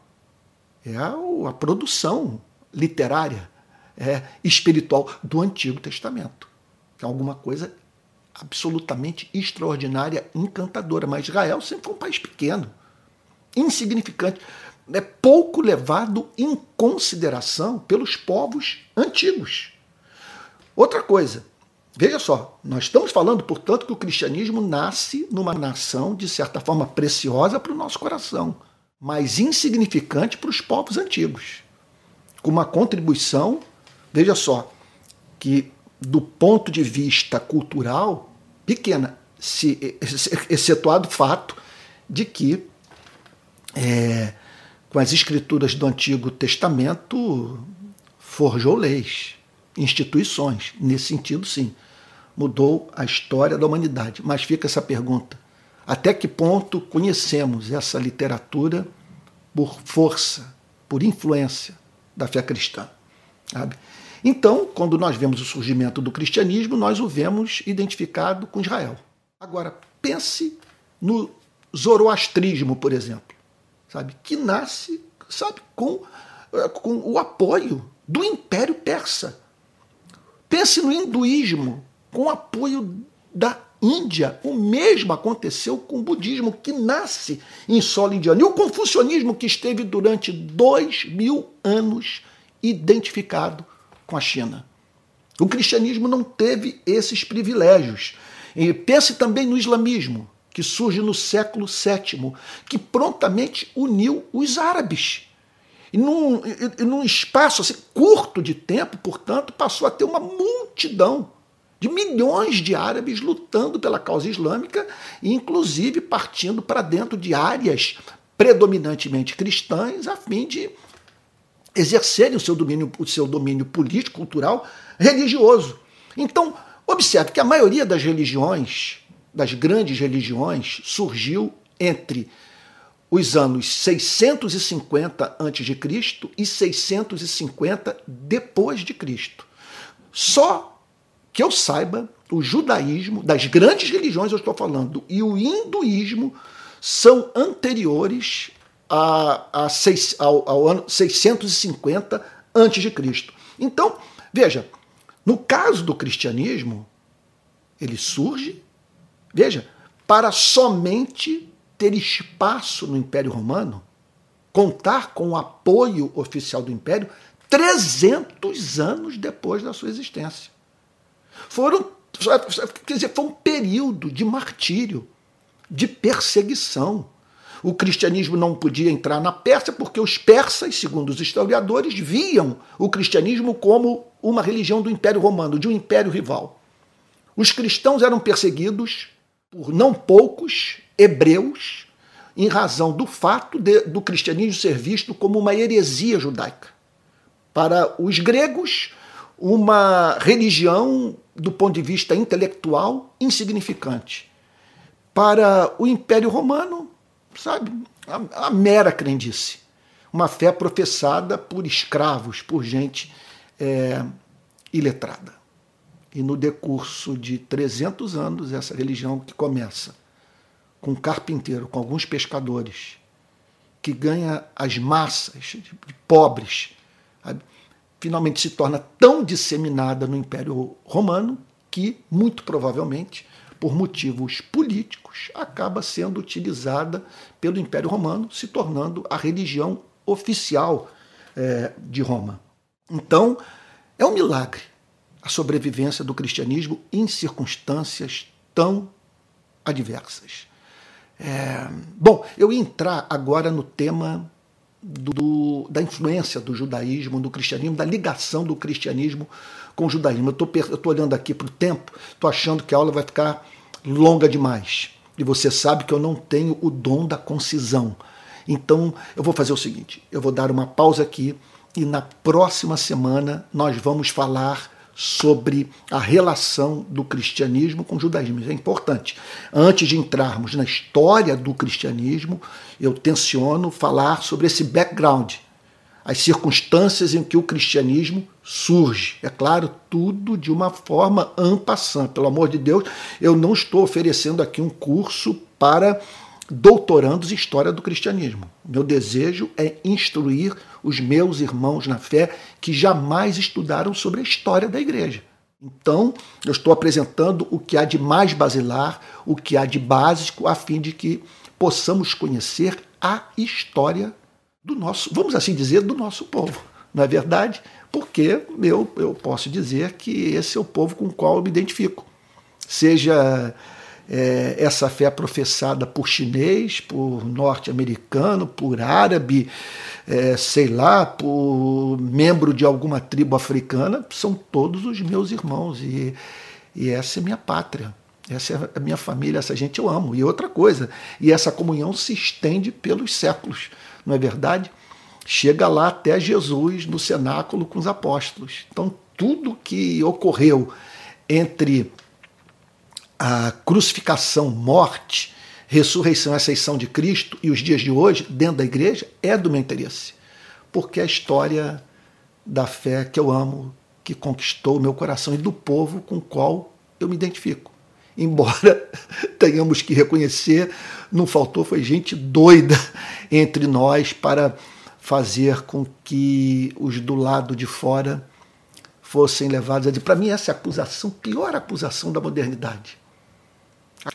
é a, a produção literária, é, espiritual do Antigo Testamento alguma coisa absolutamente extraordinária, encantadora. Mas Israel sempre foi um país pequeno, insignificante, é pouco levado em consideração pelos povos antigos. Outra coisa, veja só, nós estamos falando, portanto, que o cristianismo nasce numa nação, de certa forma, preciosa para o nosso coração, mas insignificante para os povos antigos. Com uma contribuição, veja só, que do ponto de vista cultural, pequena, se, excetuado o fato de que, é, com as escrituras do Antigo Testamento, forjou leis, instituições. Nesse sentido, sim, mudou a história da humanidade. Mas fica essa pergunta: até que ponto conhecemos essa literatura por força, por influência da fé cristã? Sabe? Então, quando nós vemos o surgimento do cristianismo, nós o vemos identificado com Israel. Agora, pense no zoroastrismo, por exemplo, sabe, que nasce, sabe, com, eh, com o apoio do Império Persa. Pense no hinduísmo, com o apoio da Índia. O mesmo aconteceu com o budismo, que nasce em solo indiano. E o confucionismo, que esteve durante dois mil anos identificado com a China. O cristianismo não teve esses privilégios. E pense também no islamismo, que surge no século VII, que prontamente uniu os árabes. E num, e num espaço assim, curto de tempo, portanto, passou a ter uma multidão de milhões de árabes lutando pela causa islâmica, inclusive partindo para dentro de áreas predominantemente cristãs, a fim de exercerem o seu domínio, o seu domínio político, cultural, religioso. Então, observe que a maioria das religiões, das grandes religiões, surgiu entre os anos 650 a.C. e 650 depois de Cristo. Só que eu saiba, o judaísmo, das grandes religiões eu estou falando, e o hinduísmo são anteriores a, a seis, ao, ao ano 650 a.C. Então, veja, no caso do cristianismo, ele surge, veja, para somente ter espaço no Império Romano, contar com o apoio oficial do Império 300 anos depois da sua existência. Foram, quer dizer, foi um período de martírio, de perseguição, O cristianismo não podia entrar na Pérsia porque os persas, segundo os historiadores, viam o cristianismo como uma religião do Império Romano, de um império rival. Os cristãos eram perseguidos por não poucos hebreus em razão do fato de, do cristianismo ser visto como uma heresia judaica. Para os gregos, uma religião, do ponto de vista intelectual, insignificante. Para o Império Romano, sabe, a, a mera crendice. Uma fé professada por escravos, por gente é, iletrada. E no decurso de 300 anos, essa religião que começa com um carpinteiro, com alguns pescadores, que ganha as massas de pobres, finalmente se torna tão disseminada no Império Romano que, muito provavelmente, por motivos políticos, acaba sendo utilizada pelo Império Romano, se tornando a religião oficial é, de Roma. Então, é um milagre a sobrevivência do cristianismo em circunstâncias tão adversas. É, bom, eu ia entrar agora no tema do, da influência do judaísmo, do cristianismo, da ligação do cristianismo com o judaísmo. Eu estou olhando aqui para o tempo, estou achando que a aula vai ficar longa demais. E você sabe que eu não tenho o dom da concisão. Então eu vou fazer o seguinte: eu vou dar uma pausa aqui e na próxima semana nós vamos falar sobre a relação do cristianismo com o judaísmo. Isso é importante. Antes de entrarmos na história do cristianismo, eu tenciono falar sobre esse background, as circunstâncias em que o cristianismo surge. É claro, tudo de uma forma ampassã. Pelo amor de Deus, eu não estou oferecendo aqui um curso para doutorandos em história do cristianismo. Meu desejo é instruir os meus irmãos na fé que jamais estudaram sobre a história da igreja. Então, eu estou apresentando o que há de mais basilar, o que há de básico, a fim de que possamos conhecer a história do nosso, vamos assim dizer, do nosso povo. Não é verdade? Porque eu, eu posso dizer que esse é o povo com o qual eu me identifico. Seja é, essa fé professada por chinês, por norte-americano, por árabe, é, sei lá, por membro de alguma tribo africana, são todos os meus irmãos e, e essa é minha pátria. Essa é a minha família, essa gente eu amo. E outra coisa, e essa comunhão se estende pelos séculos, não é verdade? Chega lá até Jesus no cenáculo com os apóstolos. Então, tudo que ocorreu entre a crucificação, morte, ressurreição e ascensão de Cristo e os dias de hoje, dentro da igreja, é do meu interesse. Porque é a história da fé que eu amo, que conquistou o meu coração e do povo com o qual eu me identifico. Embora *laughs* tenhamos que reconhecer, não faltou foi gente doida entre nós para fazer com que os do lado de fora fossem levados a dizer. Para mim, essa é a acusação, pior acusação da modernidade.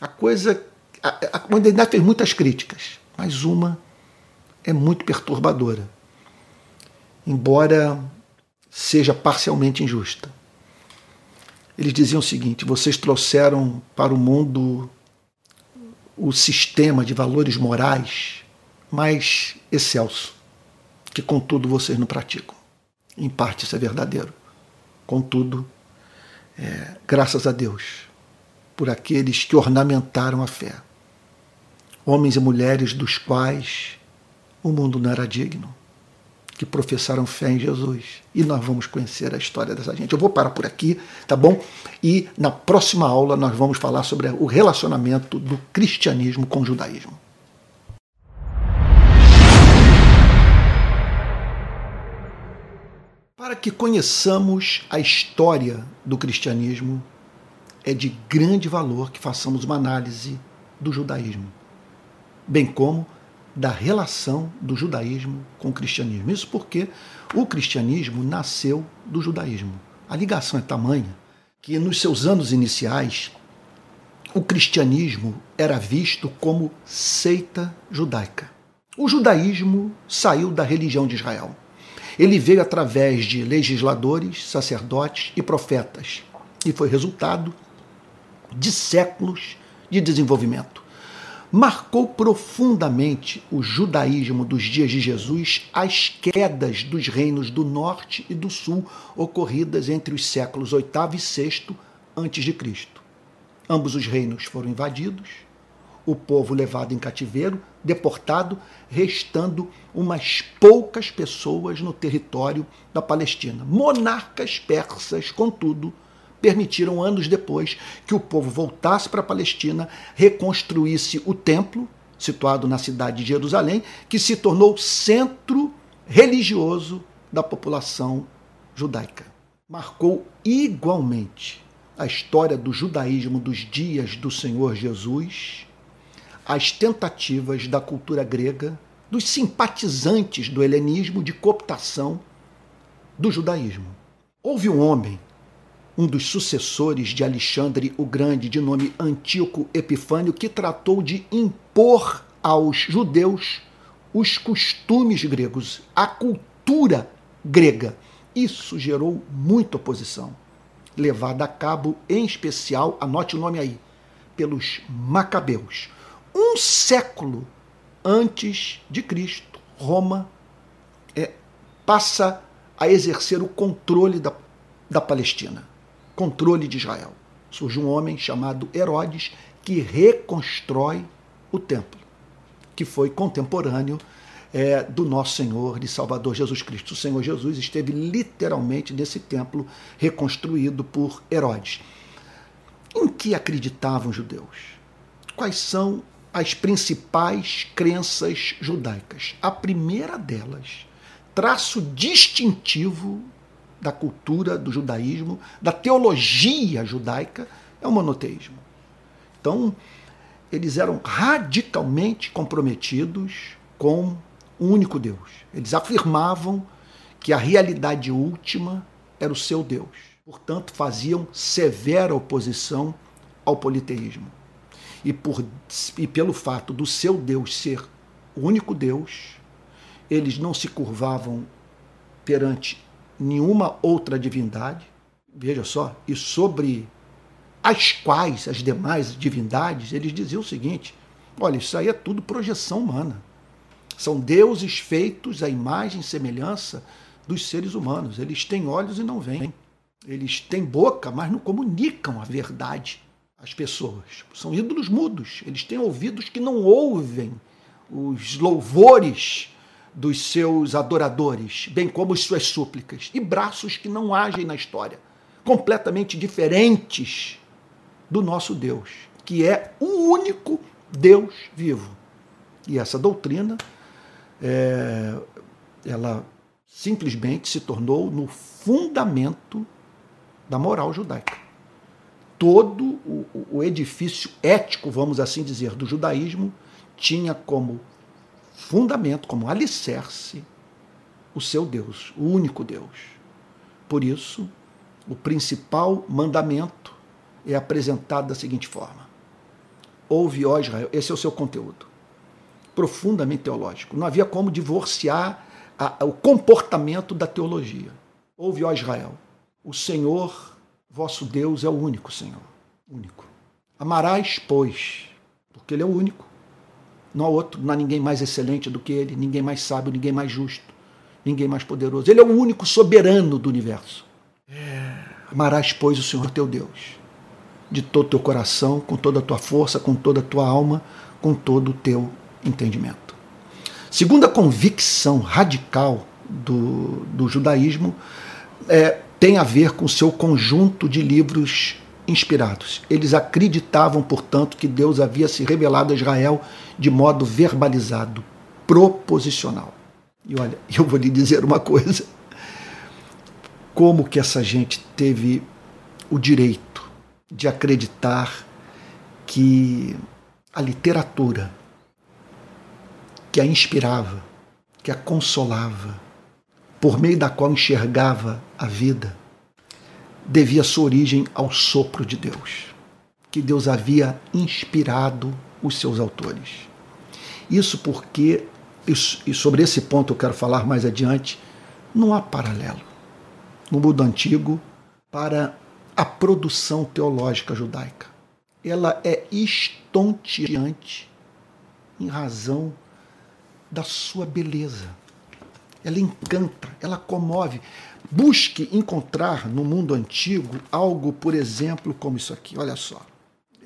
A coisa. A, a modernidade fez muitas críticas, mas uma é muito perturbadora, embora seja parcialmente injusta. Eles diziam o seguinte: vocês trouxeram para o mundo o sistema de valores morais mais excelso, que contudo vocês não praticam. Em parte isso é verdadeiro. Contudo, é, graças a Deus, por aqueles que ornamentaram a fé. Homens e mulheres dos quais o mundo não era digno, que professaram fé em Jesus. E nós vamos conhecer a história dessa gente. Eu vou parar por aqui, tá bom? E na próxima aula nós vamos falar sobre o relacionamento do cristianismo com o judaísmo. Para que conheçamos a história do cristianismo, é de grande valor que façamos uma análise do judaísmo, bem como da relação do judaísmo com o cristianismo. Isso porque o cristianismo nasceu do judaísmo. A ligação é tamanha que nos seus anos iniciais o cristianismo era visto como seita judaica. O judaísmo saiu da religião de Israel. Ele veio através de legisladores, sacerdotes e profetas e foi resultado de séculos de desenvolvimento. Marcou profundamente o judaísmo dos dias de Jesus as quedas dos reinos do norte e do sul ocorridas entre os séculos VIII e VI antes de Cristo. Ambos os reinos foram invadidos, o povo levado em cativeiro, deportado, restando umas poucas pessoas no território da Palestina. Monarcas persas, contudo, permitiram anos depois que o povo voltasse para a Palestina, reconstruísse o templo, situado na cidade de Jerusalém, que se tornou centro religioso da população judaica. Marcou igualmente a história do judaísmo dos dias do Senhor Jesus, as tentativas da cultura grega, dos simpatizantes do helenismo de cooptação do judaísmo. Houve um homem um dos sucessores de Alexandre o Grande, de nome Antíoco Epifânio, que tratou de impor aos judeus os costumes gregos, a cultura grega. Isso gerou muita oposição, levada a cabo, em especial, anote o nome aí, pelos Macabeus. Um século antes de Cristo, Roma é, passa a exercer o controle da, da Palestina controle de Israel. Surge um homem chamado Herodes que reconstrói o templo, que foi contemporâneo é, do nosso Senhor e Salvador Jesus Cristo. O Senhor Jesus esteve literalmente nesse templo reconstruído por Herodes. Em que acreditavam os judeus? Quais são as principais crenças judaicas? A primeira delas, traço distintivo da cultura do judaísmo, da teologia judaica, é o monoteísmo. Então, eles eram radicalmente comprometidos com o único Deus. Eles afirmavam que a realidade última era o seu Deus. Portanto, faziam severa oposição ao politeísmo. E, por, e pelo fato do seu Deus ser o único Deus, eles não se curvavam perante nenhuma outra divindade, veja só, e sobre as quais as demais divindades, eles diziam o seguinte: olha, isso aí é tudo projeção humana. São deuses feitos à imagem e semelhança dos seres humanos. Eles têm olhos e não veem. Eles têm boca, mas não comunicam a verdade às pessoas. São ídolos mudos. Eles têm ouvidos que não ouvem os louvores dos seus adoradores, bem como as suas súplicas, e braços que não agem na história, completamente diferentes do nosso Deus, que é o único Deus vivo. E essa doutrina, é, ela simplesmente se tornou no fundamento da moral judaica. Todo o, o edifício ético, vamos assim dizer, do judaísmo tinha como fundamento, como alicerce, o seu Deus, o único Deus. Por isso, o principal mandamento é apresentado da seguinte forma: Ouve, ó Israel, esse é o seu conteúdo, profundamente teológico. Não havia como divorciar a, o comportamento da teologia. Ouve, ó Israel, o Senhor, vosso Deus, é o único Senhor, único. Amarás, pois, porque Ele é o único não há outro, não há ninguém mais excelente do que ele, ninguém mais sábio, ninguém mais justo, ninguém mais poderoso. Ele é o único soberano do universo. Amarás, pois, o Senhor teu Deus, de todo o teu coração, com toda a tua força, com toda a tua alma, com todo o teu entendimento. Segunda convicção radical do, do judaísmo é, tem a ver com o seu conjunto de livros inspirados. Eles acreditavam, portanto, que Deus havia se revelado a Israel de modo verbalizado, proposicional. E olha, *laughs* eu vou lhe dizer uma coisa. Como que essa gente teve o direito de acreditar que a literatura que a inspirava, que a consolava, por meio da qual enxergava a vida, devia sua origem ao sopro de Deus, que Deus havia inspirado os seus autores. Isso porque, e sobre esse ponto eu quero falar mais adiante, não há paralelo no mundo antigo para a produção teológica judaica. Ela é estonteante em razão da sua beleza. Ela encanta, ela comove. Busque encontrar no mundo antigo algo, por exemplo, como isso aqui. Olha só.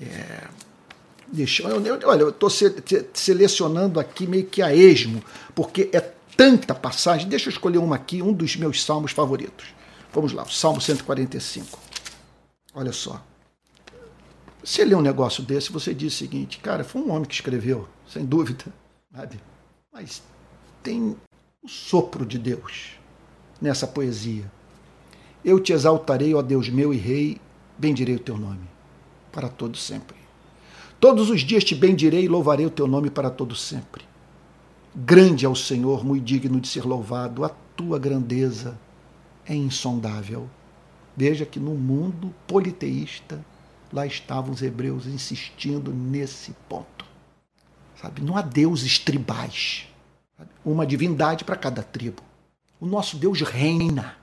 É, deixa, olha, eu estou selecionando aqui meio que a esmo, porque é tanta passagem. Deixa eu escolher uma aqui, um dos meus salmos favoritos. Vamos lá, o Salmo 145. Olha só. Você lê um negócio desse, você diz o seguinte, cara, foi um homem que escreveu, sem dúvida, sabe? Mas tem o sopro de Deus nessa poesia. Eu te exaltarei, ó Deus meu e Rei, bendirei o teu nome para todo sempre. Todos os dias te bendirei e louvarei o teu nome para todo sempre. Grande é o Senhor, muito digno de ser louvado, a tua grandeza é insondável. Veja que no mundo politeísta, lá estavam os hebreus insistindo nesse ponto. Sabe? Não há deuses tribais. Uma divindade para cada tribo. O nosso Deus reina.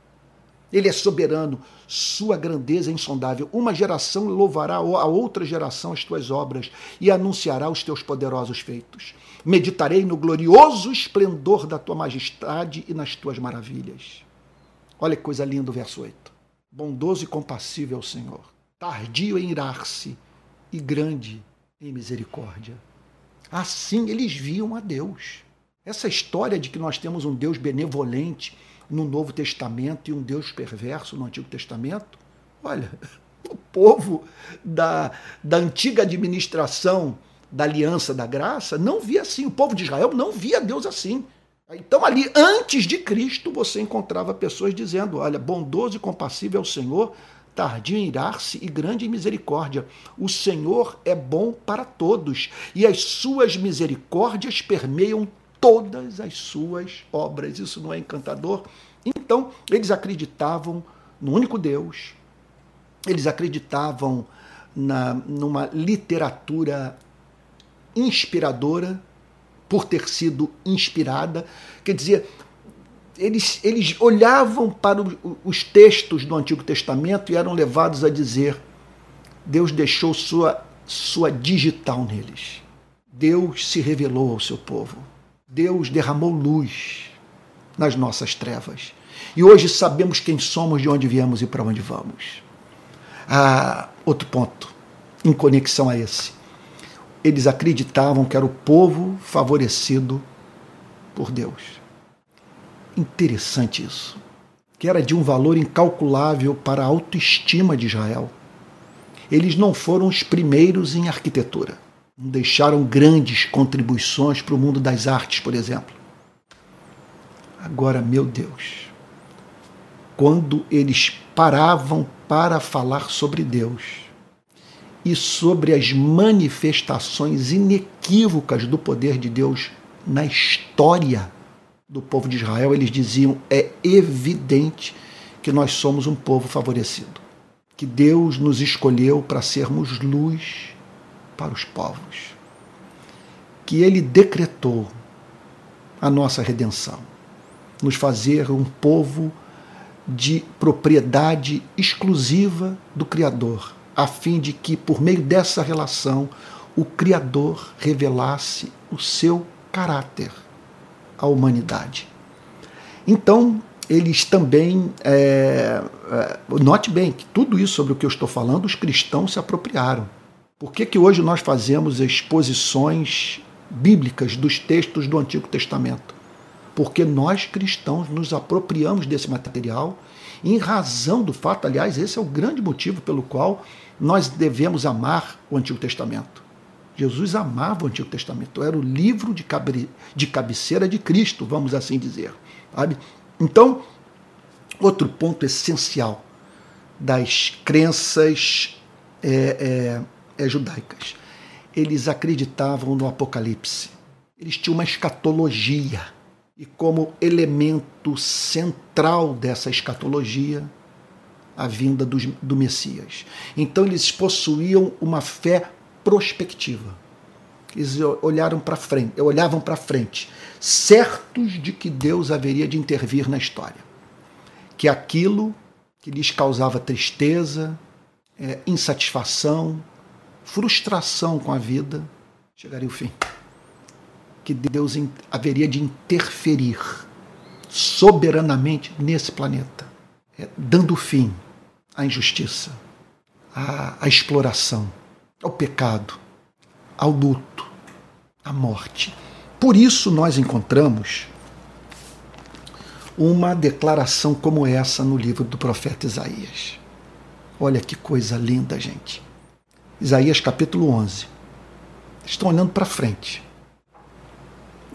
Ele é soberano, sua grandeza é insondável. Uma geração louvará a outra geração as tuas obras e anunciará os teus poderosos feitos. Meditarei no glorioso esplendor da tua majestade e nas tuas maravilhas. Olha que coisa linda o verso 8. Bondoso e compassível é o Senhor, tardio em irar-se e grande em misericórdia. Assim eles viam a Deus. Essa história de que nós temos um Deus benevolente, no Novo Testamento e um Deus perverso no Antigo Testamento? Olha, *laughs* o povo da, da antiga administração da aliança da graça não via assim. O povo de Israel não via Deus assim. Então, ali, antes de Cristo, você encontrava pessoas dizendo: Olha, bondoso e compassível é o Senhor, tardio em irar-se e grande em misericórdia. O Senhor é bom para todos, e as suas misericórdias permeiam todas as suas obras. Isso não é encantador? Então, eles acreditavam no único Deus, eles acreditavam na, numa literatura inspiradora, por ter sido inspirada. Quer dizer, eles, eles olhavam para os textos do Antigo Testamento e eram levados a dizer: Deus deixou sua, sua digital neles. Deus se revelou ao seu povo. Deus derramou luz nas nossas trevas. E hoje sabemos quem somos, de onde viemos e para onde vamos. Ah, outro ponto, em conexão a esse. Eles acreditavam que era o povo favorecido por Deus. Interessante isso. Que era de um valor incalculável para a autoestima de Israel. Eles não foram os primeiros em arquitetura deixaram grandes contribuições para o mundo das artes, por exemplo. Agora, meu Deus, quando eles paravam para falar sobre Deus e sobre as manifestações inequívocas do poder de Deus na história do povo de Israel, eles diziam: é evidente que nós somos um povo favorecido, que Deus nos escolheu para sermos luz para os povos, que ele decretou a nossa redenção, nos fazer um povo de propriedade exclusiva do Criador, a fim de que, por meio dessa relação, o Criador revelasse o seu caráter à humanidade. Então, eles também. É, é, note bem que tudo isso sobre o que eu estou falando, os cristãos se apropriaram. Por que, que hoje nós fazemos exposições bíblicas dos textos do Antigo Testamento? Porque nós cristãos nos apropriamos desse material em razão do fato, aliás, esse é o grande motivo pelo qual nós devemos amar o Antigo Testamento. Jesus amava o Antigo Testamento, era o livro de, cabe, de cabeceira de Cristo, vamos assim dizer. Sabe? Então, outro ponto essencial das crenças é, é, judaicas. Eles acreditavam no Apocalipse. Eles tinham uma escatologia. E como elemento central dessa escatologia, a vinda do, do Messias. Então eles possuíam uma fé prospectiva. Eles olharam para frente, olhavam para frente, certos de que Deus haveria de intervir na história. Que aquilo que lhes causava tristeza, é, insatisfação, frustração com a vida, chegaria o fim. que Deus haveria de interferir soberanamente nesse planeta, é, dando fim à injustiça, à, à exploração, ao pecado, ao luto, à morte. Por isso nós encontramos uma declaração como essa no livro do profeta Isaías. Olha que coisa linda, gente. Isaías capítulo 11. Estão olhando para frente.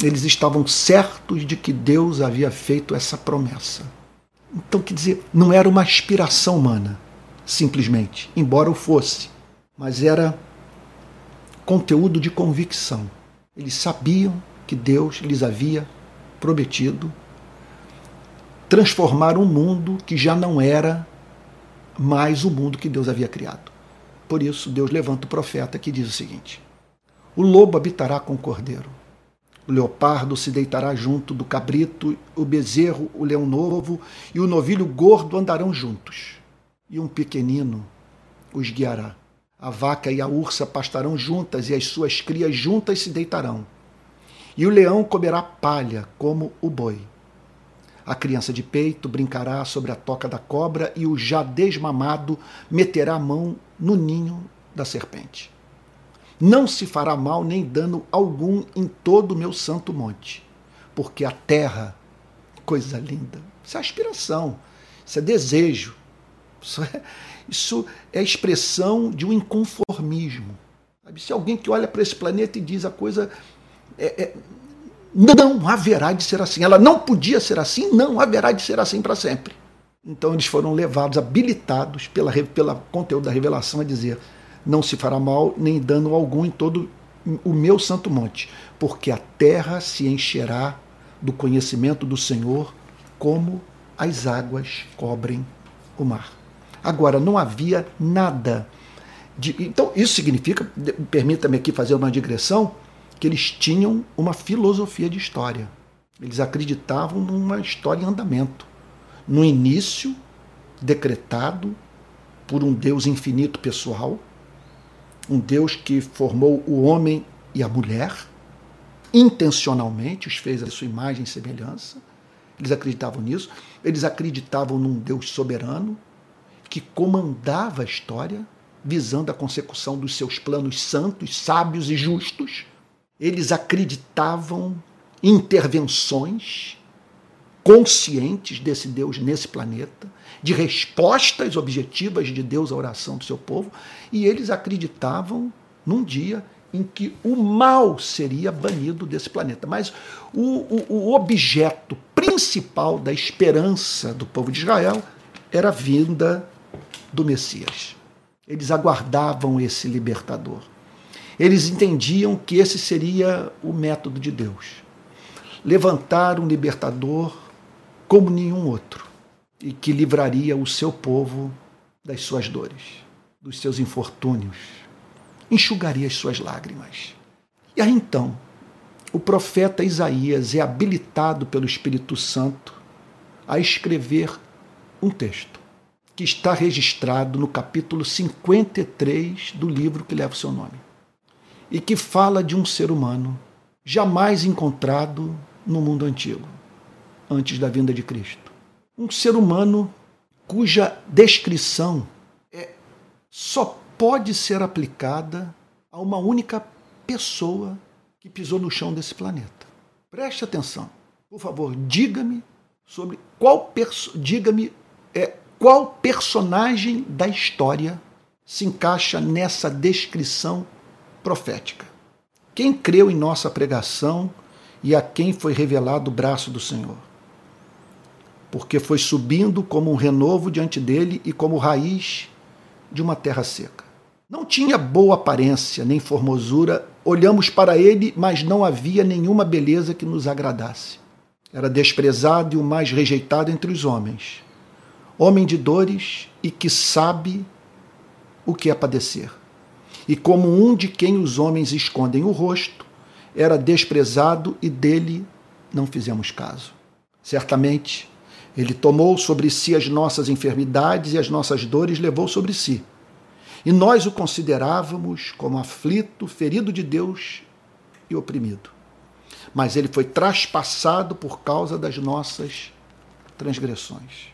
Eles estavam certos de que Deus havia feito essa promessa. Então, quer dizer, não era uma aspiração humana, simplesmente, embora o fosse, mas era conteúdo de convicção. Eles sabiam que Deus lhes havia prometido transformar um mundo que já não era mais o mundo que Deus havia criado. Por isso, Deus levanta o profeta que diz o seguinte: O lobo habitará com o cordeiro, o leopardo se deitará junto do cabrito, o bezerro, o leão novo e o novilho gordo andarão juntos, e um pequenino os guiará. A vaca e a ursa pastarão juntas, e as suas crias juntas se deitarão. E o leão comerá palha como o boi. A criança de peito brincará sobre a toca da cobra, e o já desmamado meterá a mão no ninho da serpente. Não se fará mal nem dano algum em todo o meu santo monte, porque a terra, coisa linda, isso é aspiração, isso é desejo, isso é, isso é expressão de um inconformismo. Se alguém que olha para esse planeta e diz a coisa é, é, não haverá de ser assim. Ela não podia ser assim, não haverá de ser assim para sempre. Então eles foram levados, habilitados pela, pela conteúdo da revelação a dizer: não se fará mal nem dano algum em todo o meu santo monte, porque a terra se encherá do conhecimento do Senhor, como as águas cobrem o mar. Agora, não havia nada. De, então, isso significa, permita-me aqui fazer uma digressão, que eles tinham uma filosofia de história. Eles acreditavam numa história em andamento. No início, decretado por um Deus infinito pessoal, um Deus que formou o homem e a mulher, intencionalmente os fez a sua imagem e semelhança. Eles acreditavam nisso. Eles acreditavam num Deus soberano, que comandava a história, visando a consecução dos seus planos santos, sábios e justos. Eles acreditavam intervenções conscientes desse Deus nesse planeta, de respostas objetivas de Deus à oração do seu povo, e eles acreditavam num dia em que o mal seria banido desse planeta. Mas o, o, o objeto principal da esperança do povo de Israel era a vinda do Messias. Eles aguardavam esse libertador. Eles entendiam que esse seria o método de Deus. Levantar um libertador como nenhum outro e que livraria o seu povo das suas dores, dos seus infortúnios, enxugaria as suas lágrimas. E aí então, o profeta Isaías é habilitado pelo Espírito Santo a escrever um texto que está registrado no capítulo 53 do livro que leva o seu nome e que fala de um ser humano jamais encontrado no mundo antigo, antes da vinda de Cristo. Um ser humano cuja descrição é, só pode ser aplicada a uma única pessoa que pisou no chão desse planeta. Preste atenção. Por favor, diga-me sobre qual diga-me é, qual personagem da história se encaixa nessa descrição profética? Quem creu em nossa pregação e a quem foi revelado o braço do Senhor? Porque foi subindo como um renovo diante dele e como raiz de uma terra seca. Não tinha boa aparência nem formosura, olhamos para ele, mas não havia nenhuma beleza que nos agradasse. Era desprezado e o mais rejeitado entre os homens homem de dores e que sabe o que é padecer. E como um de quem os homens escondem o rosto, era desprezado e dele não fizemos caso. Certamente, ele tomou sobre si as nossas enfermidades e as nossas dores levou sobre si. E nós o considerávamos como aflito, ferido de Deus e oprimido. mas ele foi traspassado por causa das nossas transgressões,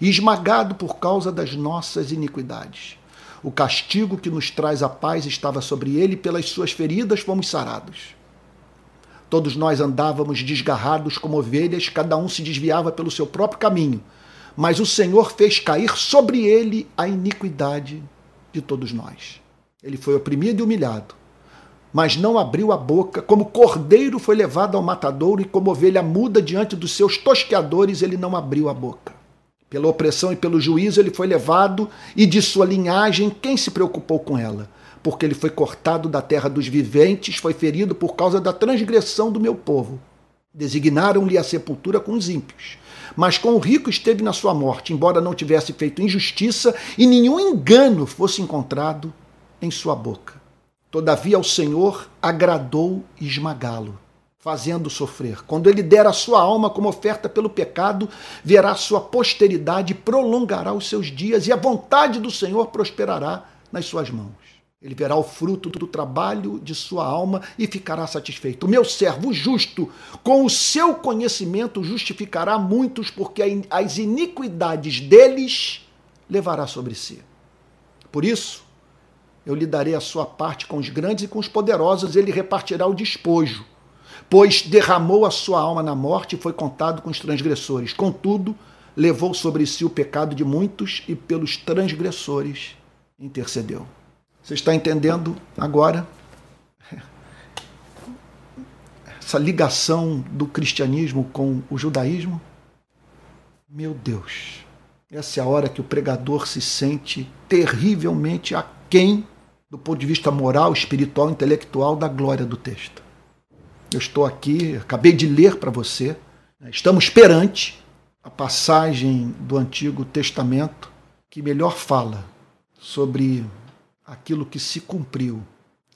esmagado por causa das nossas iniquidades. O castigo que nos traz a paz estava sobre ele, e pelas suas feridas fomos sarados. Todos nós andávamos desgarrados como ovelhas, cada um se desviava pelo seu próprio caminho, mas o Senhor fez cair sobre ele a iniquidade de todos nós. Ele foi oprimido e humilhado, mas não abriu a boca, como cordeiro foi levado ao matadouro e como ovelha muda diante dos seus tosqueadores, ele não abriu a boca. Pela opressão e pelo juízo ele foi levado, e de sua linhagem quem se preocupou com ela? Porque ele foi cortado da terra dos viventes, foi ferido por causa da transgressão do meu povo. Designaram-lhe a sepultura com os ímpios. Mas com o rico esteve na sua morte, embora não tivesse feito injustiça e nenhum engano fosse encontrado em sua boca. Todavia ao Senhor agradou esmagá-lo, fazendo sofrer. Quando ele der a sua alma como oferta pelo pecado, verá sua posteridade, prolongará os seus dias, e a vontade do Senhor prosperará nas suas mãos. Ele verá o fruto do trabalho de sua alma e ficará satisfeito. O meu servo justo, com o seu conhecimento, justificará muitos, porque as iniquidades deles levará sobre si. Por isso, eu lhe darei a sua parte com os grandes e com os poderosos, ele repartirá o despojo. Pois derramou a sua alma na morte e foi contado com os transgressores. Contudo, levou sobre si o pecado de muitos e pelos transgressores intercedeu. Você está entendendo agora essa ligação do cristianismo com o judaísmo? Meu Deus, essa é a hora que o pregador se sente terrivelmente aquém do ponto de vista moral, espiritual, intelectual da glória do texto. Eu estou aqui, acabei de ler para você, né, estamos perante a passagem do Antigo Testamento que melhor fala sobre aquilo que se cumpriu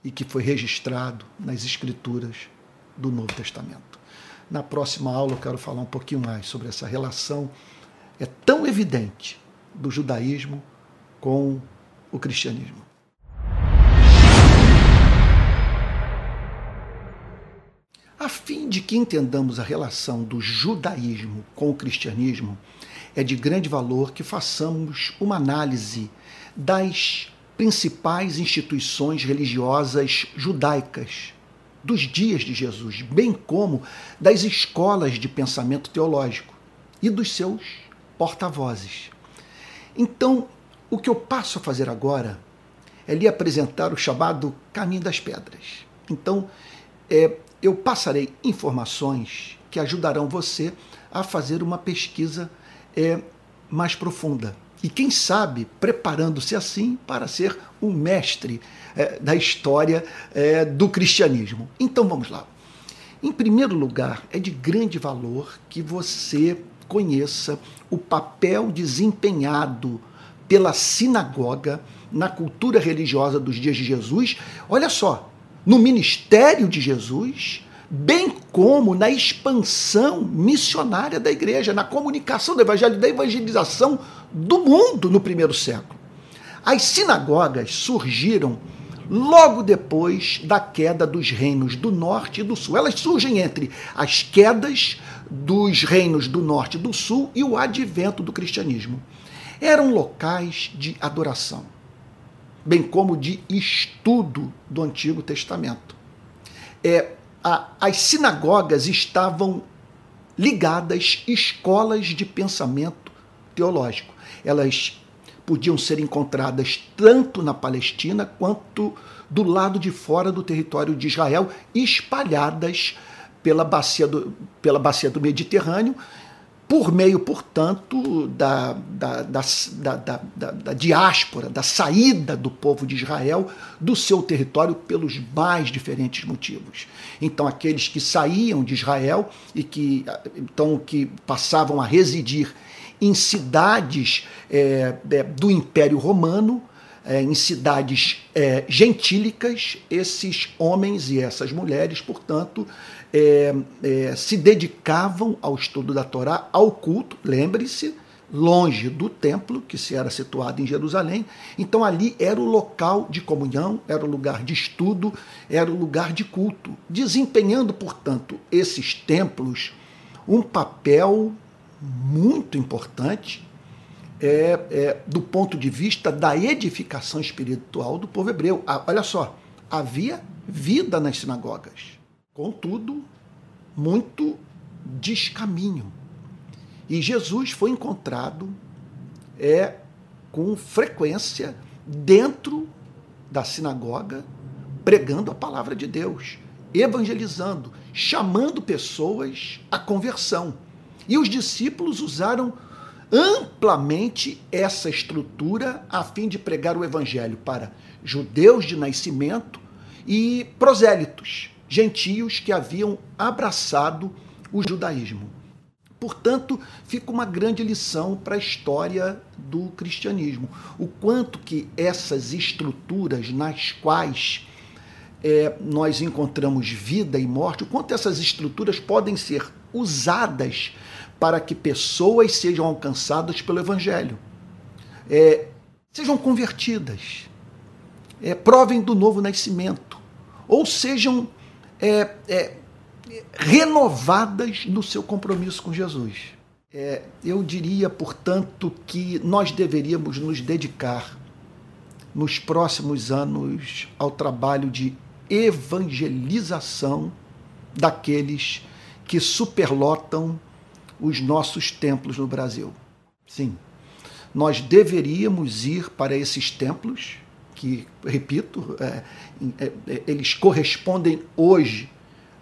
e que foi registrado nas Escrituras do Novo Testamento. Na próxima aula eu quero falar um pouquinho mais sobre essa relação é tão evidente do judaísmo com o cristianismo. A fim de que entendamos a relação do judaísmo com o cristianismo, é de grande valor que façamos uma análise das principais instituições religiosas judaicas dos dias de Jesus, bem como das escolas de pensamento teológico e dos seus porta-vozes. Então, o que eu passo a fazer agora é lhe apresentar o chamado Caminho das Pedras. Então, é, eu passarei informações que ajudarão você a fazer uma pesquisa é, mais profunda. E quem sabe preparando-se assim para ser um mestre é, da história é, do cristianismo. Então vamos lá. Em primeiro lugar, é de grande valor que você conheça o papel desempenhado pela sinagoga na cultura religiosa dos dias de Jesus. Olha só, no ministério de Jesus, bem como na expansão missionária da igreja, na comunicação do evangelho, da evangelização do mundo no primeiro século. As sinagogas surgiram logo depois da queda dos reinos do norte e do sul. Elas surgem entre as quedas dos reinos do norte e do sul e o advento do cristianismo. Eram locais de adoração bem como de estudo do Antigo Testamento. É, a, as sinagogas estavam ligadas escolas de pensamento teológico. Elas podiam ser encontradas tanto na Palestina quanto do lado de fora do território de Israel, espalhadas pela bacia do, pela bacia do Mediterrâneo por meio, portanto, da, da, da, da, diáspora, da saída do povo de Israel do seu território pelos mais diferentes motivos. Então, aqueles que saíam de Israel e que, então, que passavam a residir em cidades é, do Império Romano, é, em cidades é, gentílicas, esses homens e essas mulheres, portanto, é, é, se dedicavam ao estudo da Torá, ao culto, lembre-se, longe do templo, que se era situado em Jerusalém. Então ali era o local de comunhão, era o lugar de estudo, era o lugar de culto, desempenhando, portanto, esses templos um papel muito importante é, é, do ponto de vista da edificação espiritual do povo hebreu. Ah, olha só, havia vida nas sinagogas, contudo, muito descaminho e Jesus foi encontrado é com frequência dentro da sinagoga, pregando a palavra de Deus, evangelizando, chamando pessoas à conversão. E os discípulos usaram amplamente essa estrutura a fim de pregar o evangelho para judeus de nascimento e prosélitos, gentios que haviam abraçado o judaísmo. Portanto, fica uma grande lição para a história do cristianismo. O quanto que essas estruturas nas quais é, nós encontramos vida e morte, o quanto essas estruturas podem ser usadas para que pessoas sejam alcançadas pelo Evangelho, é, sejam convertidas, é, provem do novo nascimento, ou sejam é, é renovadas no seu compromisso com Jesus. É, eu diria, portanto, que nós deveríamos nos dedicar nos próximos anos ao trabalho de evangelização daqueles que superlotam os nossos templos no Brasil. Sim, nós deveríamos ir para esses templos que, repito, é, é, é eles correspondem hoje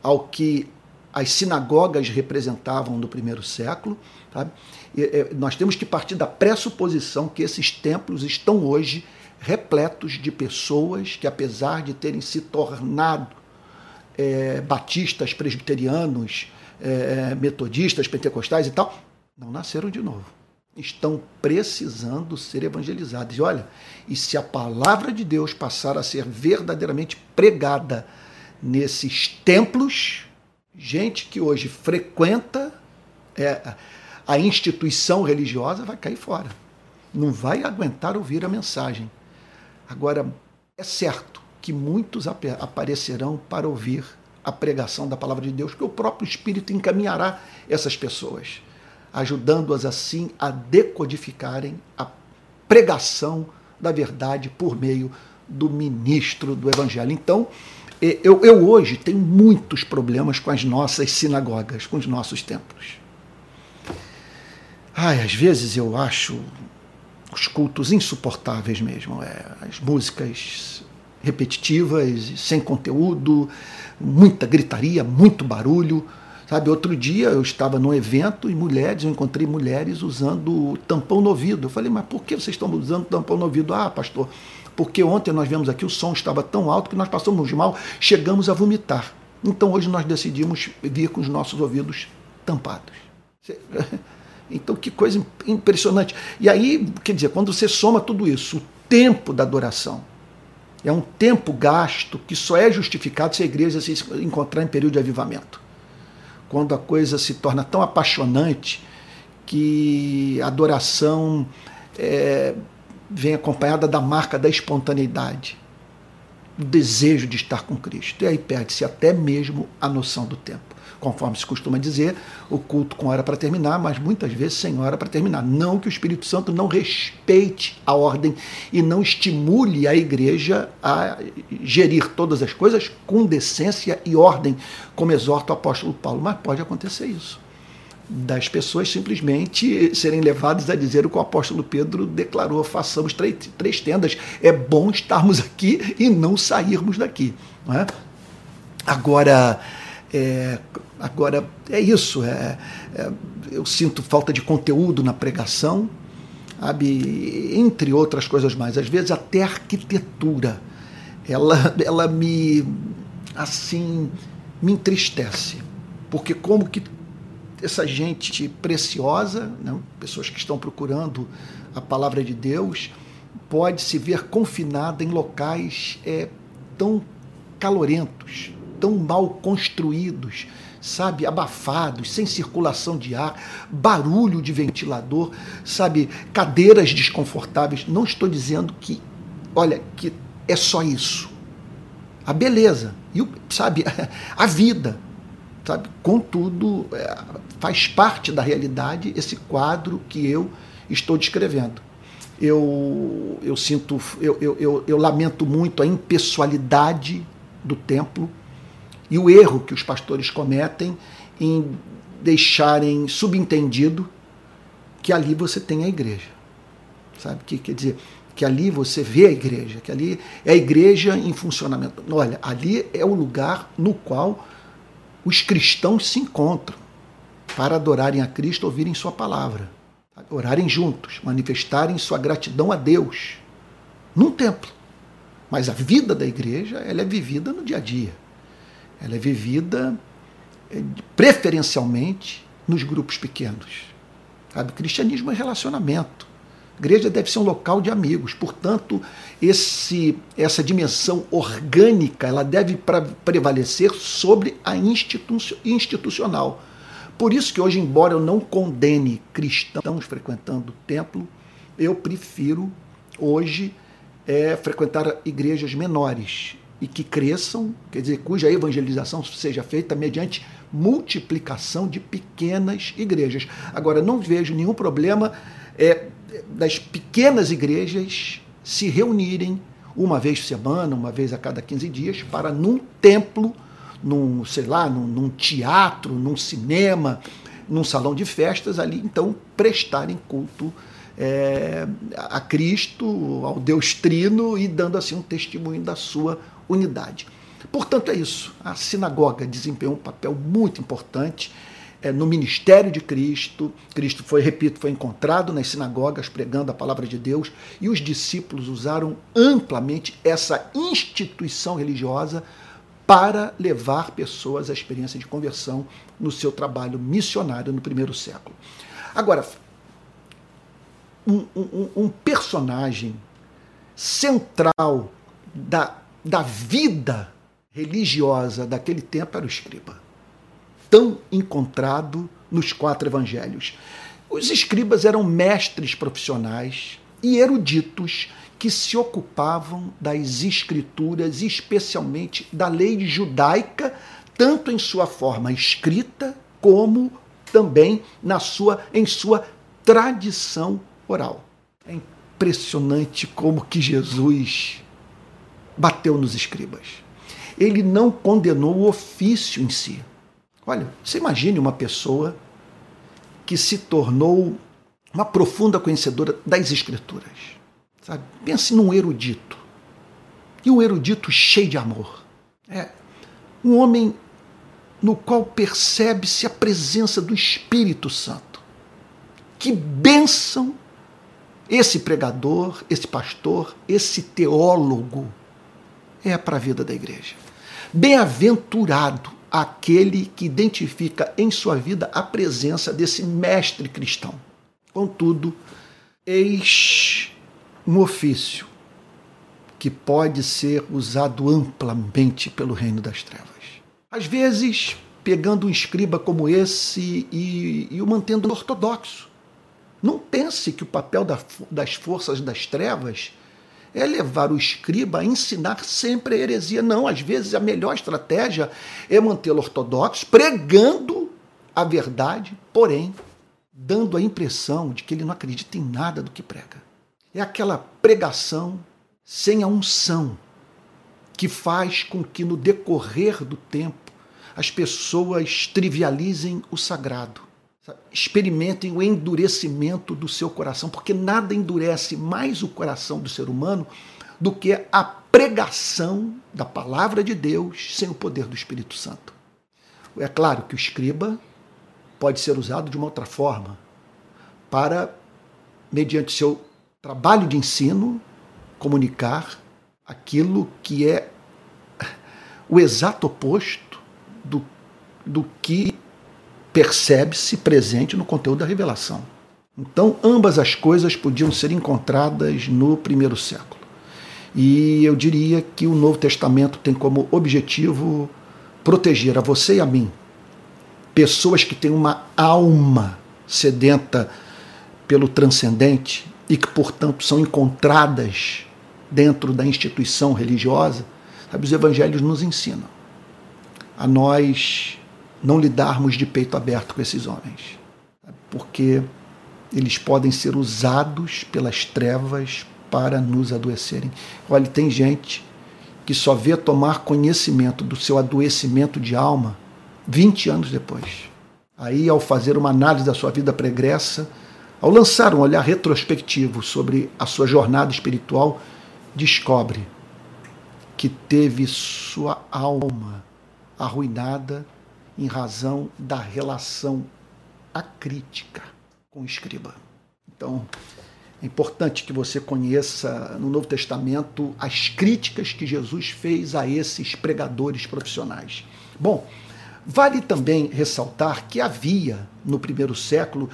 ao que as sinagogas representavam no primeiro século. Sabe? E, nós temos que partir da pressuposição que esses templos estão hoje repletos de pessoas que, apesar de terem se tornado é, batistas, presbiterianos, é, metodistas, pentecostais e tal, não nasceram de novo. Estão precisando ser evangelizados. E olha, e se a palavra de Deus passar a ser verdadeiramente pregada nesses templos, gente que hoje frequenta é, a instituição religiosa vai cair fora. Não vai aguentar ouvir a mensagem. Agora, é certo que muitos aparecerão para ouvir a pregação da palavra de Deus, que o próprio Espírito encaminhará essas pessoas, ajudando-as assim a decodificarem a pregação da verdade por meio do ministro do Evangelho. Então, eu, eu hoje tenho muitos problemas com as nossas sinagogas, com os nossos templos. Ai, às vezes eu acho os cultos insuportáveis mesmo. É, as músicas repetitivas, sem conteúdo, muita gritaria, muito barulho. Sabe, outro dia eu estava num evento e mulheres, eu encontrei mulheres usando tampão no ouvido. Eu falei, mas por que vocês estão usando tampão no ouvido? Ah, pastor, porque ontem nós vemos aqui o som estava tão alto que nós passamos mal, chegamos a vomitar. Então hoje nós decidimos vir com os nossos ouvidos tampados. *laughs* Então que coisa impressionante. E aí, quer dizer, quando você soma tudo isso, o tempo da adoração, é um tempo gasto que só é justificado se a igreja se encontrar em período de avivamento. Quando a coisa se torna tão apaixonante que a adoração é, vem acompanhada da marca da espontaneidade, do desejo de estar com Cristo. E aí perde-se até mesmo a noção do tempo. Conforme se costuma dizer, o culto com hora para terminar, mas muitas vezes sem hora para terminar. Não que o Espírito Santo não respeite a ordem e não estimule a igreja a gerir todas as coisas com decência e ordem, como exorta o apóstolo Paulo, mas pode acontecer isso das pessoas simplesmente serem levadas a dizer o que o apóstolo Pedro declarou: façamos três, tendas, é bom estarmos aqui e não sairmos daqui. Não é? Agora, é, agora é isso. É, é, eu sinto falta de conteúdo na pregação, sabe? entre outras coisas mais. Às vezes até a arquitetura, ela, ela me assim me entristece, porque como que essa gente preciosa, né, pessoas que estão procurando a palavra de Deus, pode se ver confinada em locais é, tão calorentos, tão mal construídos, sabe, abafados, sem circulação de ar, barulho de ventilador, sabe, cadeiras desconfortáveis. Não estou dizendo que, olha, que é só isso. A beleza e o, sabe, *laughs* a vida, sabe, contudo, é, faz parte da realidade esse quadro que eu estou descrevendo. Eu, eu sinto, eu, eu, eu, eu lamento muito a impessoalidade do templo e o erro que os pastores cometem em deixarem subentendido que ali você tem a igreja. Sabe? Que quer dizer, que ali você vê a igreja, que ali é a igreja em funcionamento. Olha, ali é o lugar no qual os cristãos se encontram para adorarem a Cristo, ouvirem sua palavra, orarem juntos, manifestarem sua gratidão a Deus num templo. Mas a vida da igreja, ela é vivida no dia a dia. Ela é vivida eh, preferencialmente nos grupos pequenos. Sabe? Cristianismo é relacionamento. A igreja deve ser um local de amigos. Portanto, esse, essa dimensão orgânica ela deve prevalecer sobre a institu institucional. Por isso que hoje, embora eu não condene cristãos frequentando o templo, eu prefiro hoje é, frequentar igrejas menores, e que cresçam, quer dizer, cuja evangelização seja feita mediante multiplicação de pequenas igrejas. Agora, não vejo nenhum problema é, das pequenas igrejas se reunirem uma vez por semana, uma vez a cada 15 dias, para num templo, num, sei lá, num, num teatro, num cinema, num salão de festas, ali então prestarem culto é, a Cristo, ao Deus Trino e dando assim um testemunho da sua unidade. Portanto, é isso. A sinagoga desempenhou um papel muito importante é, no ministério de Cristo. Cristo foi, repito, foi encontrado nas sinagogas pregando a palavra de Deus e os discípulos usaram amplamente essa instituição religiosa para levar pessoas à experiência de conversão no seu trabalho missionário no primeiro século. Agora, um, um, um personagem central da da vida religiosa daquele tempo era o escriba, tão encontrado nos quatro evangelhos. Os escribas eram mestres profissionais e eruditos que se ocupavam das escrituras, especialmente da lei judaica, tanto em sua forma escrita como também na sua em sua tradição oral. É impressionante como que Jesus bateu nos escribas. Ele não condenou o ofício em si. Olha, você imagine uma pessoa que se tornou uma profunda conhecedora das escrituras. Sabe? Pense num erudito. E um erudito cheio de amor. É um homem no qual percebe-se a presença do Espírito Santo. Que bênção esse pregador, esse pastor, esse teólogo é para a vida da igreja. Bem-aventurado aquele que identifica em sua vida a presença desse mestre cristão. Contudo, eis um ofício que pode ser usado amplamente pelo reino das trevas. Às vezes, pegando um escriba como esse e, e o mantendo ortodoxo. Não pense que o papel da, das forças das trevas é levar o escriba a ensinar sempre a heresia. Não, às vezes a melhor estratégia é mantê-lo ortodoxo, pregando a verdade, porém dando a impressão de que ele não acredita em nada do que prega. É aquela pregação sem a unção que faz com que no decorrer do tempo as pessoas trivializem o sagrado experimentem o endurecimento do seu coração, porque nada endurece mais o coração do ser humano do que a pregação da palavra de Deus sem o poder do Espírito Santo. É claro que o escriba pode ser usado de uma outra forma para, mediante seu trabalho de ensino, comunicar aquilo que é o exato oposto do, do que percebe-se presente no conteúdo da revelação. Então, ambas as coisas podiam ser encontradas no primeiro século. E eu diria que o Novo Testamento tem como objetivo proteger a você e a mim, pessoas que têm uma alma sedenta pelo transcendente e que, portanto, são encontradas dentro da instituição religiosa, sabe, os evangelhos nos ensinam a nós não lidarmos de peito aberto com esses homens, porque eles podem ser usados pelas trevas para nos adoecerem. Olha, tem gente que só vê tomar conhecimento do seu adoecimento de alma 20 anos depois. Aí, ao fazer uma análise da sua vida pregressa, ao lançar um olhar retrospectivo sobre a sua jornada espiritual, descobre que teve sua alma arruinada em razão da relação acrítica com o escriba. Então, é importante que você conheça no Novo Testamento as críticas que Jesus fez a esses pregadores profissionais. Bom, vale também ressaltar que havia no primeiro século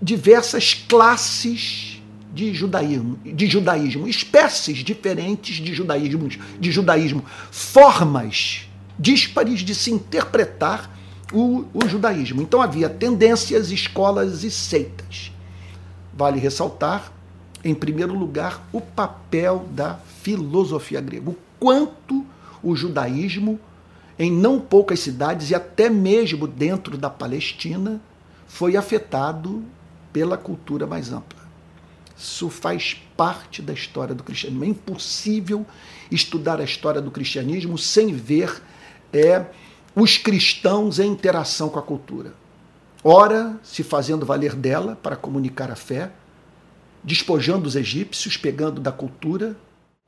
diversas classes de judaísmo, de judaísmo, espécies diferentes de judaísmo, de judaísmo, formas díspares de se interpretar o, o judaísmo. Então havia tendências, escolas e seitas. Vale ressaltar, em primeiro lugar, o papel da filosofia grega. O quanto o judaísmo, em não poucas cidades e até mesmo dentro da Palestina, foi afetado pela cultura mais ampla. Isso faz parte da história do cristianismo. É impossível estudar a história do cristianismo sem ver é, os cristãos em interação com a cultura ora se fazendo valer dela para comunicar a fé, despojando os egípcios, pegando da cultura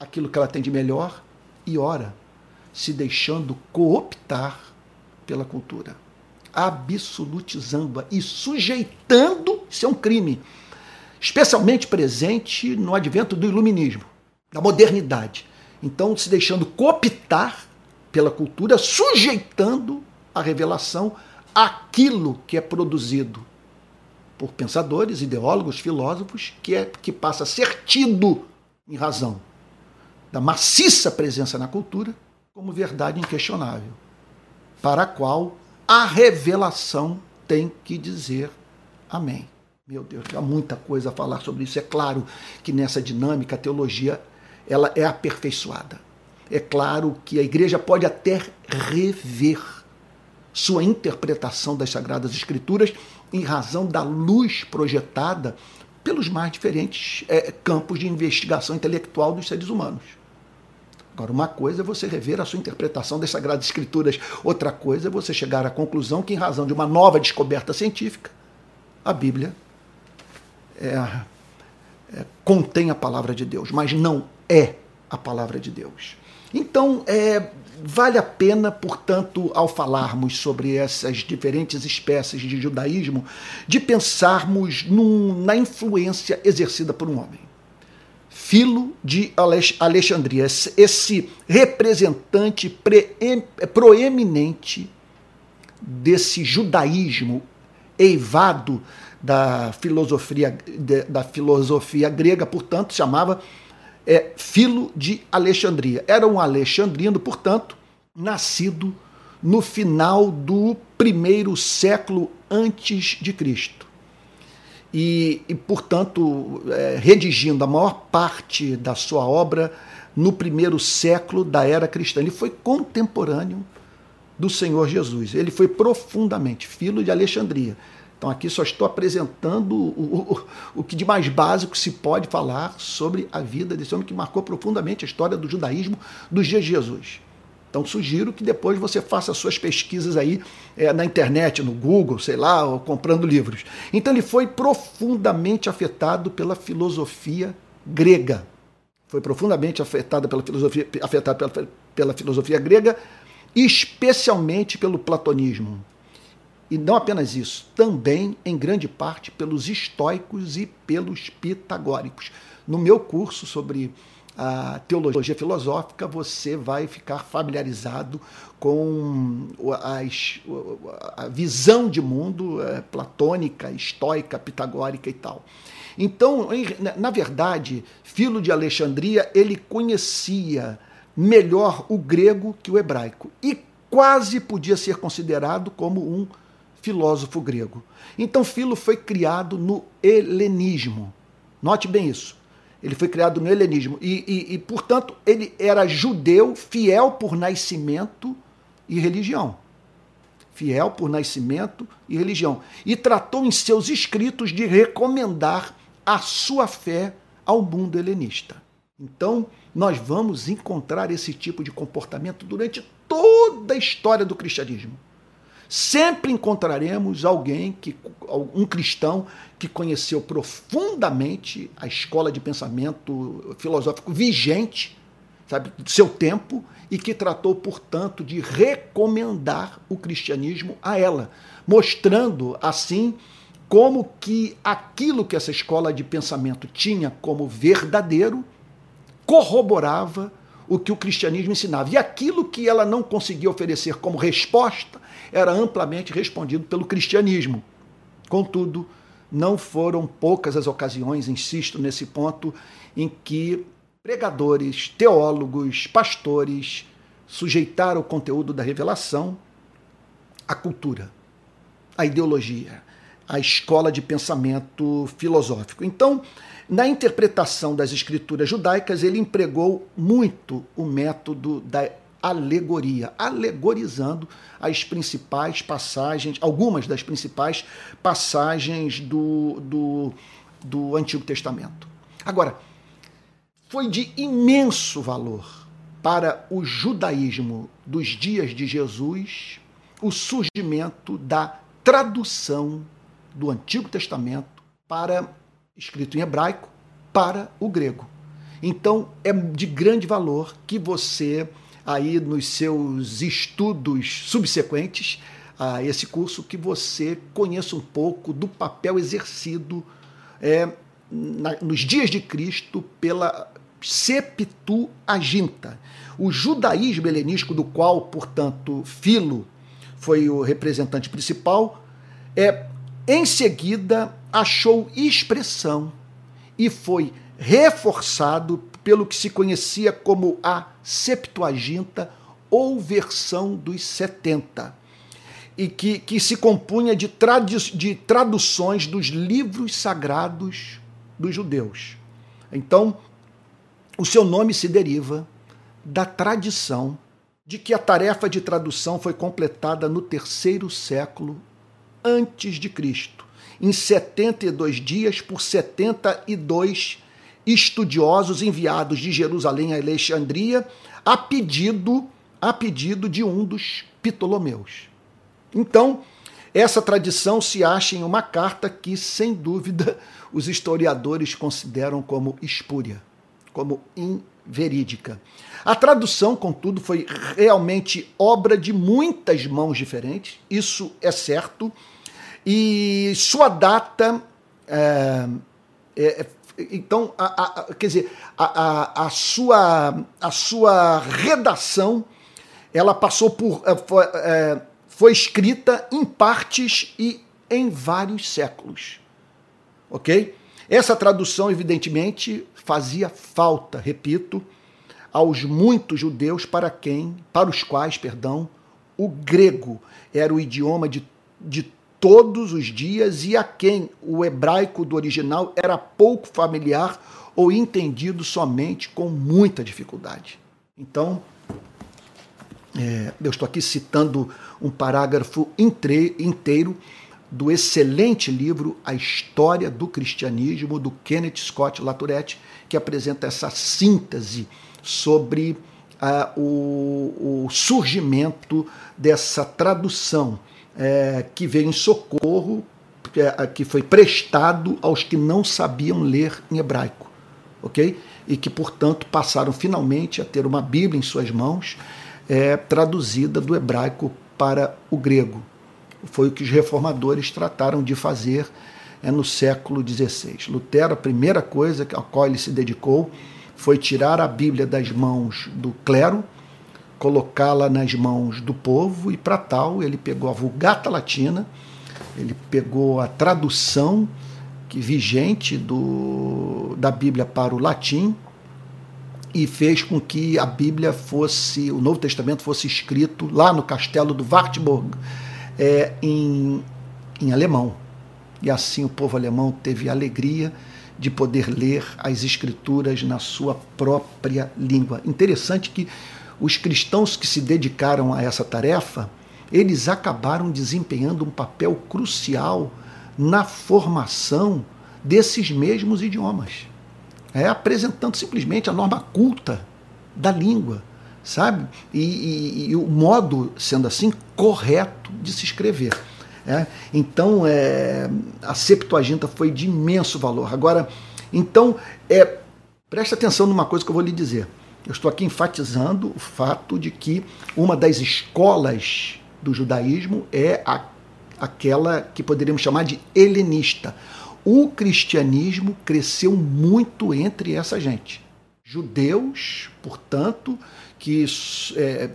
aquilo que ela tem de melhor, e ora se deixando cooptar pela cultura, absolutizando-a e sujeitando, isso é um crime, especialmente presente no advento do iluminismo, da modernidade. Então, se deixando cooptar pela cultura, sujeitando a revelação aquilo que é produzido por pensadores, ideólogos, filósofos, que, é, que passa a ser tido em razão da maciça presença na cultura como verdade inquestionável, para a qual a revelação tem que dizer amém. Meu Deus, há muita coisa a falar sobre isso. É claro que nessa dinâmica a teologia ela é aperfeiçoada. É claro que a igreja pode até rever sua interpretação das Sagradas Escrituras em razão da luz projetada pelos mais diferentes é, campos de investigação intelectual dos seres humanos. Agora, uma coisa é você rever a sua interpretação das Sagradas Escrituras, outra coisa é você chegar à conclusão que, em razão de uma nova descoberta científica, a Bíblia é, é, contém a palavra de Deus, mas não é a palavra de Deus. Então, é, vale a pena, portanto, ao falarmos sobre essas diferentes espécies de judaísmo, de pensarmos num, na influência exercida por um homem. Filo de Alexandria, esse representante proeminente desse judaísmo eivado da filosofia, da filosofia grega, portanto, chamava é, Filo de Alexandria. Era um alexandrino, portanto, nascido no final do primeiro século antes de Cristo. E, e portanto, é, redigindo a maior parte da sua obra no primeiro século da era cristã. Ele foi contemporâneo do Senhor Jesus. Ele foi profundamente filho de Alexandria. Então aqui só estou apresentando o, o, o, que de mais básico se pode falar sobre a vida desse homem que marcou profundamente a história do judaísmo dos dias de Jesus. Então sugiro que depois você faça suas pesquisas aí é, na internet, no Google, sei lá, ou comprando livros. Então ele foi profundamente afetado pela filosofia grega. Foi profundamente afetado pela filosofia, afetado pela, pela filosofia grega, especialmente pelo platonismo. E não apenas isso, também em grande parte pelos estoicos e pelos pitagóricos. No meu curso sobre a teologia filosófica, você vai ficar familiarizado com as, a visão de mundo é, platônica, estoica, pitagórica e tal. Então, na verdade, Filo de Alexandria, ele conhecia melhor o grego que o hebraico. E quase podia ser considerado como um filósofo grego. Então, Filo foi criado no helenismo. Note bem isso. Ele foi criado no helenismo. E, e, e, portanto, ele era judeu, fiel por nascimento e religião. Fiel por nascimento e religião. E tratou em seus escritos de recomendar a sua fé ao mundo helenista. Então, nós vamos encontrar esse tipo de comportamento durante toda a história do cristianismo. Sempre encontraremos alguém que um cristão que conheceu profundamente a escola de pensamento filosófico vigente, sabe, do seu tempo e que tratou, portanto, de recomendar o cristianismo a ela, mostrando assim como que aquilo que essa escola de pensamento tinha como verdadeiro corroborava o que o cristianismo ensinava. E aquilo que ela não conseguia oferecer como resposta era amplamente respondido pelo cristianismo. Contudo, não foram poucas as ocasiões, insisto nesse ponto, em que pregadores, teólogos, pastores sujeitaram o conteúdo da revelação à cultura, à ideologia, à escola de pensamento filosófico. Então, na interpretação das escrituras judaicas, ele empregou muito o método da alegoria, alegorizando as principais passagens, algumas das principais passagens do, do, do Antigo Testamento. Agora, foi de imenso valor para o judaísmo dos dias de Jesus o surgimento da tradução do Antigo Testamento para escrito em hebraico para o grego. Então é de grande valor que você aí nos seus estudos subsequentes a esse curso que você conheça um pouco do papel exercido é, na, nos dias de Cristo pela Septuaginta. O judaísmo helenístico, do qual, portanto, Filo foi o representante principal, é em seguida achou expressão e foi reforçado pelo que se conhecia como a Septuaginta ou versão dos 70, e que, que se compunha de, tradu de traduções dos livros sagrados dos judeus. Então, o seu nome se deriva da tradição de que a tarefa de tradução foi completada no terceiro século antes de Cristo, em 72 dias por 72 estudiosos enviados de Jerusalém a Alexandria a pedido a pedido de um dos Ptolomeus. Então, essa tradição se acha em uma carta que, sem dúvida, *laughs* os historiadores consideram como espúria, como inverídica. A tradução, contudo, foi realmente obra de muitas mãos diferentes, isso é certo, e sua data. É, é, então, a, a, quer dizer, a, a, sua, a sua redação ela passou por. É, foi, é, foi escrita em partes e em vários séculos. Ok? Essa tradução, evidentemente, fazia falta, repito, aos muitos judeus para quem, para os quais, perdão, o grego era o idioma de, de todos os dias e a quem o hebraico do original era pouco familiar ou entendido somente com muita dificuldade. Então, é, eu estou aqui citando um parágrafo inteiro do excelente livro A História do Cristianismo, do Kenneth Scott Latourette, que apresenta essa síntese sobre uh, o, o surgimento dessa tradução é, que veio em socorro, é, que foi prestado aos que não sabiam ler em hebraico, ok? E que, portanto, passaram finalmente a ter uma Bíblia em suas mãos, é, traduzida do hebraico para o grego. Foi o que os reformadores trataram de fazer é, no século XVI. Lutero, a primeira coisa a qual ele se dedicou foi tirar a Bíblia das mãos do clero colocá-la nas mãos do povo, e para tal ele pegou a Vulgata Latina, ele pegou a tradução que vigente do, da Bíblia para o latim e fez com que a Bíblia fosse, o Novo Testamento fosse escrito lá no castelo do Wartburg, é, em, em alemão. E assim o povo alemão teve a alegria de poder ler as escrituras na sua própria língua. Interessante que os cristãos que se dedicaram a essa tarefa, eles acabaram desempenhando um papel crucial na formação desses mesmos idiomas. É, apresentando simplesmente a norma culta da língua, sabe? E, e, e o modo, sendo assim, correto de se escrever. É? Então, é, a Septuaginta foi de imenso valor. Agora, então, é, preste atenção numa coisa que eu vou lhe dizer. Eu estou aqui enfatizando o fato de que uma das escolas do judaísmo é a, aquela que poderíamos chamar de helenista. O cristianismo cresceu muito entre essa gente. Judeus, portanto, que é,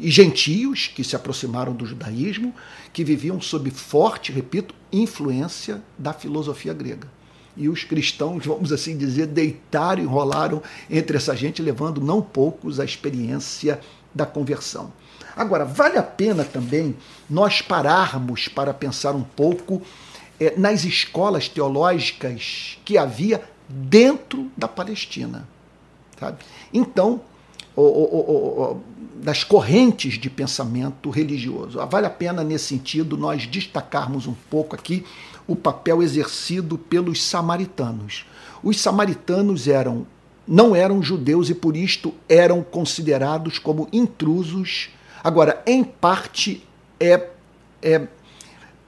e gentios que se aproximaram do judaísmo, que viviam sob forte, repito, influência da filosofia grega e os cristãos, vamos assim dizer, deitaram e rolaram entre essa gente, levando não poucos à experiência da conversão. Agora, vale a pena também nós pararmos para pensar um pouco é, nas escolas teológicas que havia dentro da Palestina. Sabe? Então, o, o, o, das correntes de pensamento religioso. Vale a pena, nesse sentido, nós destacarmos um pouco aqui o papel exercido pelos samaritanos. Os samaritanos eram não eram judeus e por isto eram considerados como intrusos. Agora, em parte, é, é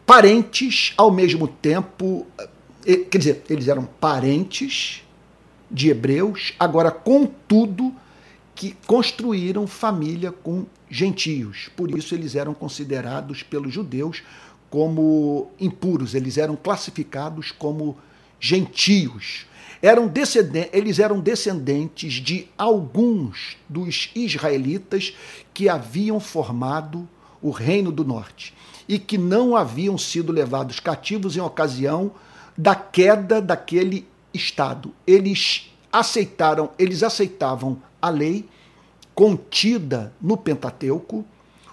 parentes ao mesmo tempo. É, quer dizer, eles eram parentes de hebreus, agora, contudo, que construíram família com gentios. Por isso, eles eram considerados pelos judeus como impuros, eles eram classificados como gentios. Eram eles eram descendentes de alguns dos israelitas que haviam formado o Reino do Norte e que não haviam sido levados cativos em ocasião da queda daquele estado. Eles aceitaram, eles aceitavam a lei contida no Pentateuco,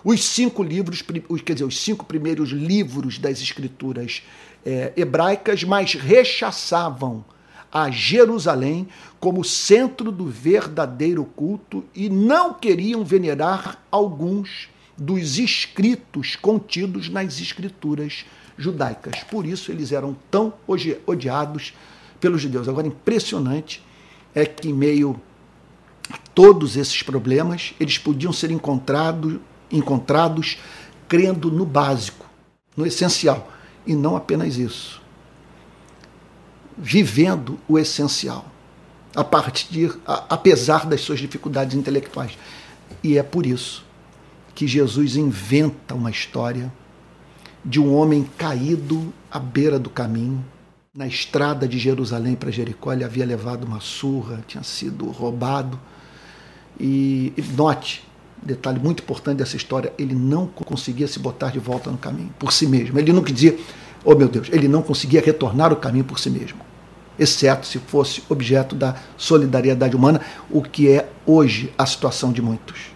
os cinco livros, quer dizer, os cinco primeiros livros das escrituras é, hebraicas, mas rechaçavam a Jerusalém como centro do verdadeiro culto e não queriam venerar alguns dos escritos contidos nas escrituras judaicas. Por isso eles eram tão odiados pelos judeus. Agora, impressionante é que, em meio todos esses problemas, eles podiam ser encontrados encontrados crendo no básico, no essencial, e não apenas isso. Vivendo o essencial, a partir, a, apesar das suas dificuldades intelectuais. E é por isso que Jesus inventa uma história de um homem caído à beira do caminho, na estrada de Jerusalém para Jericó, ele havia levado uma surra, tinha sido roubado. E, note, detalhe muito importante dessa história, ele não conseguia se botar de volta no caminho por si mesmo. Ele nunca dizia, oh meu Deus, ele não conseguia retornar o caminho por si mesmo, exceto se fosse objeto da solidariedade humana, o que é hoje a situação de muitos,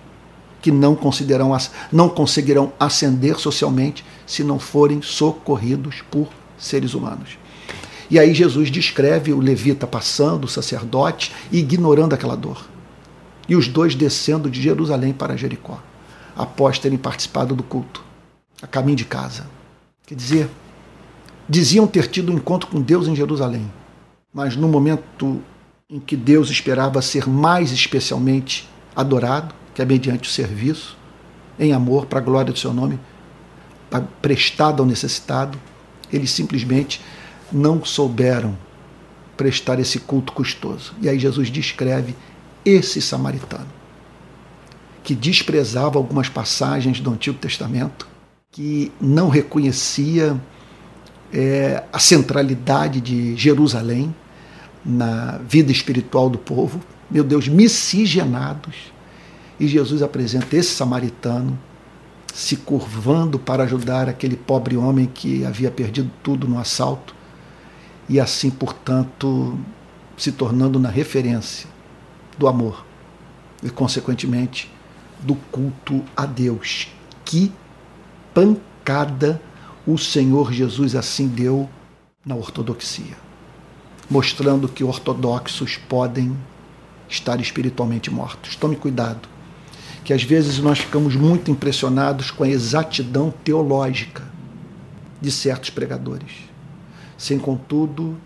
que não, consideram, não conseguirão ascender socialmente se não forem socorridos por seres humanos. E aí Jesus descreve o levita passando, o sacerdote, ignorando aquela dor e os dois descendo de Jerusalém para Jericó, após terem participado do culto, a caminho de casa. Quer dizer, diziam ter tido um encontro com Deus em Jerusalém, mas no momento em que Deus esperava ser mais especialmente adorado, que é mediante o serviço, em amor, para a glória do seu nome, prestado ao necessitado, eles simplesmente não souberam prestar esse culto custoso. E aí Jesus descreve esse samaritano, que desprezava algumas passagens do Antigo Testamento, que não reconhecia é, a centralidade de Jerusalém na vida espiritual do povo, meu Deus, miscigenados. E Jesus apresenta esse samaritano se curvando para ajudar aquele pobre homem que havia perdido tudo no assalto e assim, portanto, se tornando na referência do amor e, consequentemente, do culto a Deus. Que pancada o Senhor Jesus assim deu na ortodoxia, mostrando que ortodoxos podem estar espiritualmente mortos. Tome cuidado, que às vezes nós ficamos muito impressionados com a exatidão teológica de certos pregadores, sem contudo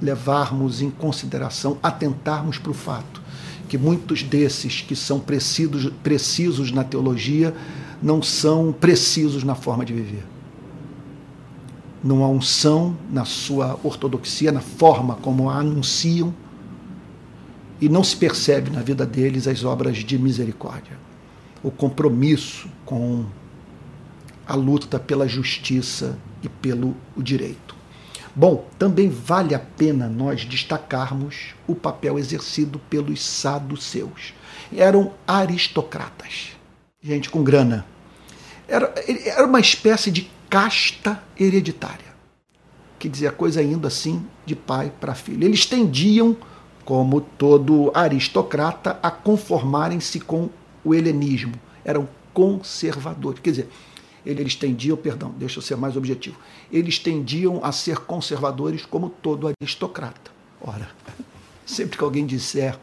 levarmos em consideração, atentarmos para o fato que muitos desses que são precisos, precisos na teologia não são precisos na forma de viver. Não há unção na sua ortodoxia, na forma como a anunciam, e não se percebe na vida deles as obras de misericórdia, o compromisso com a luta pela justiça e pelo direito. Bom, também vale a pena nós destacarmos o papel exercido pelos saduceus. Eram aristocratas, gente com grana. Era, era uma espécie de casta hereditária, que dizia coisa indo assim de pai para filho. Eles tendiam, como todo aristocrata, a conformarem-se com o helenismo. Eram conservadores. Quer dizer, eles tendiam, perdão, deixa eu ser mais objetivo, eles tendiam a ser conservadores como todo aristocrata. Ora, *laughs* sempre que alguém disser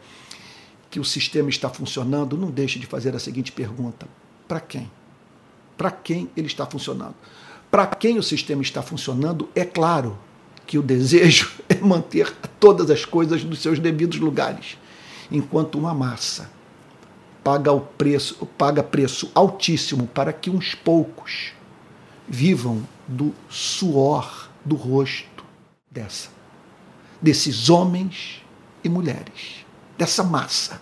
que o sistema está funcionando, não deixe de fazer a seguinte pergunta: para quem? Para quem ele está funcionando? Para quem o sistema está funcionando, é claro que o desejo *laughs* é manter todas as coisas nos seus devidos lugares, enquanto uma massa paga o preço, paga preço altíssimo para que uns poucos vivam do suor do rosto dessa desses homens e mulheres, dessa massa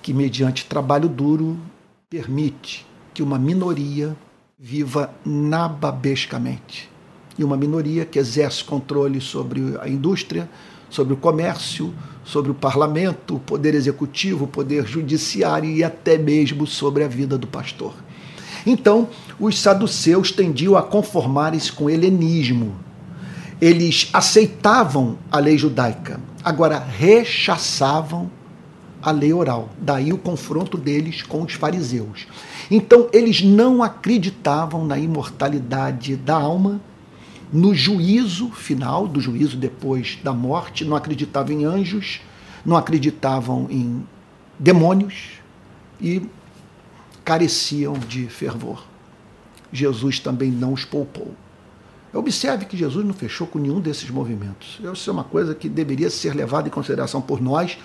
que mediante trabalho duro permite que uma minoria viva nababescamente. E uma minoria que exerce controle sobre a indústria, sobre o comércio, sobre o parlamento, o poder executivo, o poder judiciário e até mesmo sobre a vida do pastor. Então, os saduceus tendiam a conformarem-se com o helenismo. Eles aceitavam a lei judaica, agora rechaçavam a lei oral. Daí o confronto deles com os fariseus. Então, eles não acreditavam na imortalidade da alma no juízo final, do juízo depois da morte, não acreditavam em anjos, não acreditavam em demônios e careciam de fervor. Jesus também não os poupou. Observe que Jesus não fechou com nenhum desses movimentos. Isso é uma coisa que deveria ser levada em consideração por nós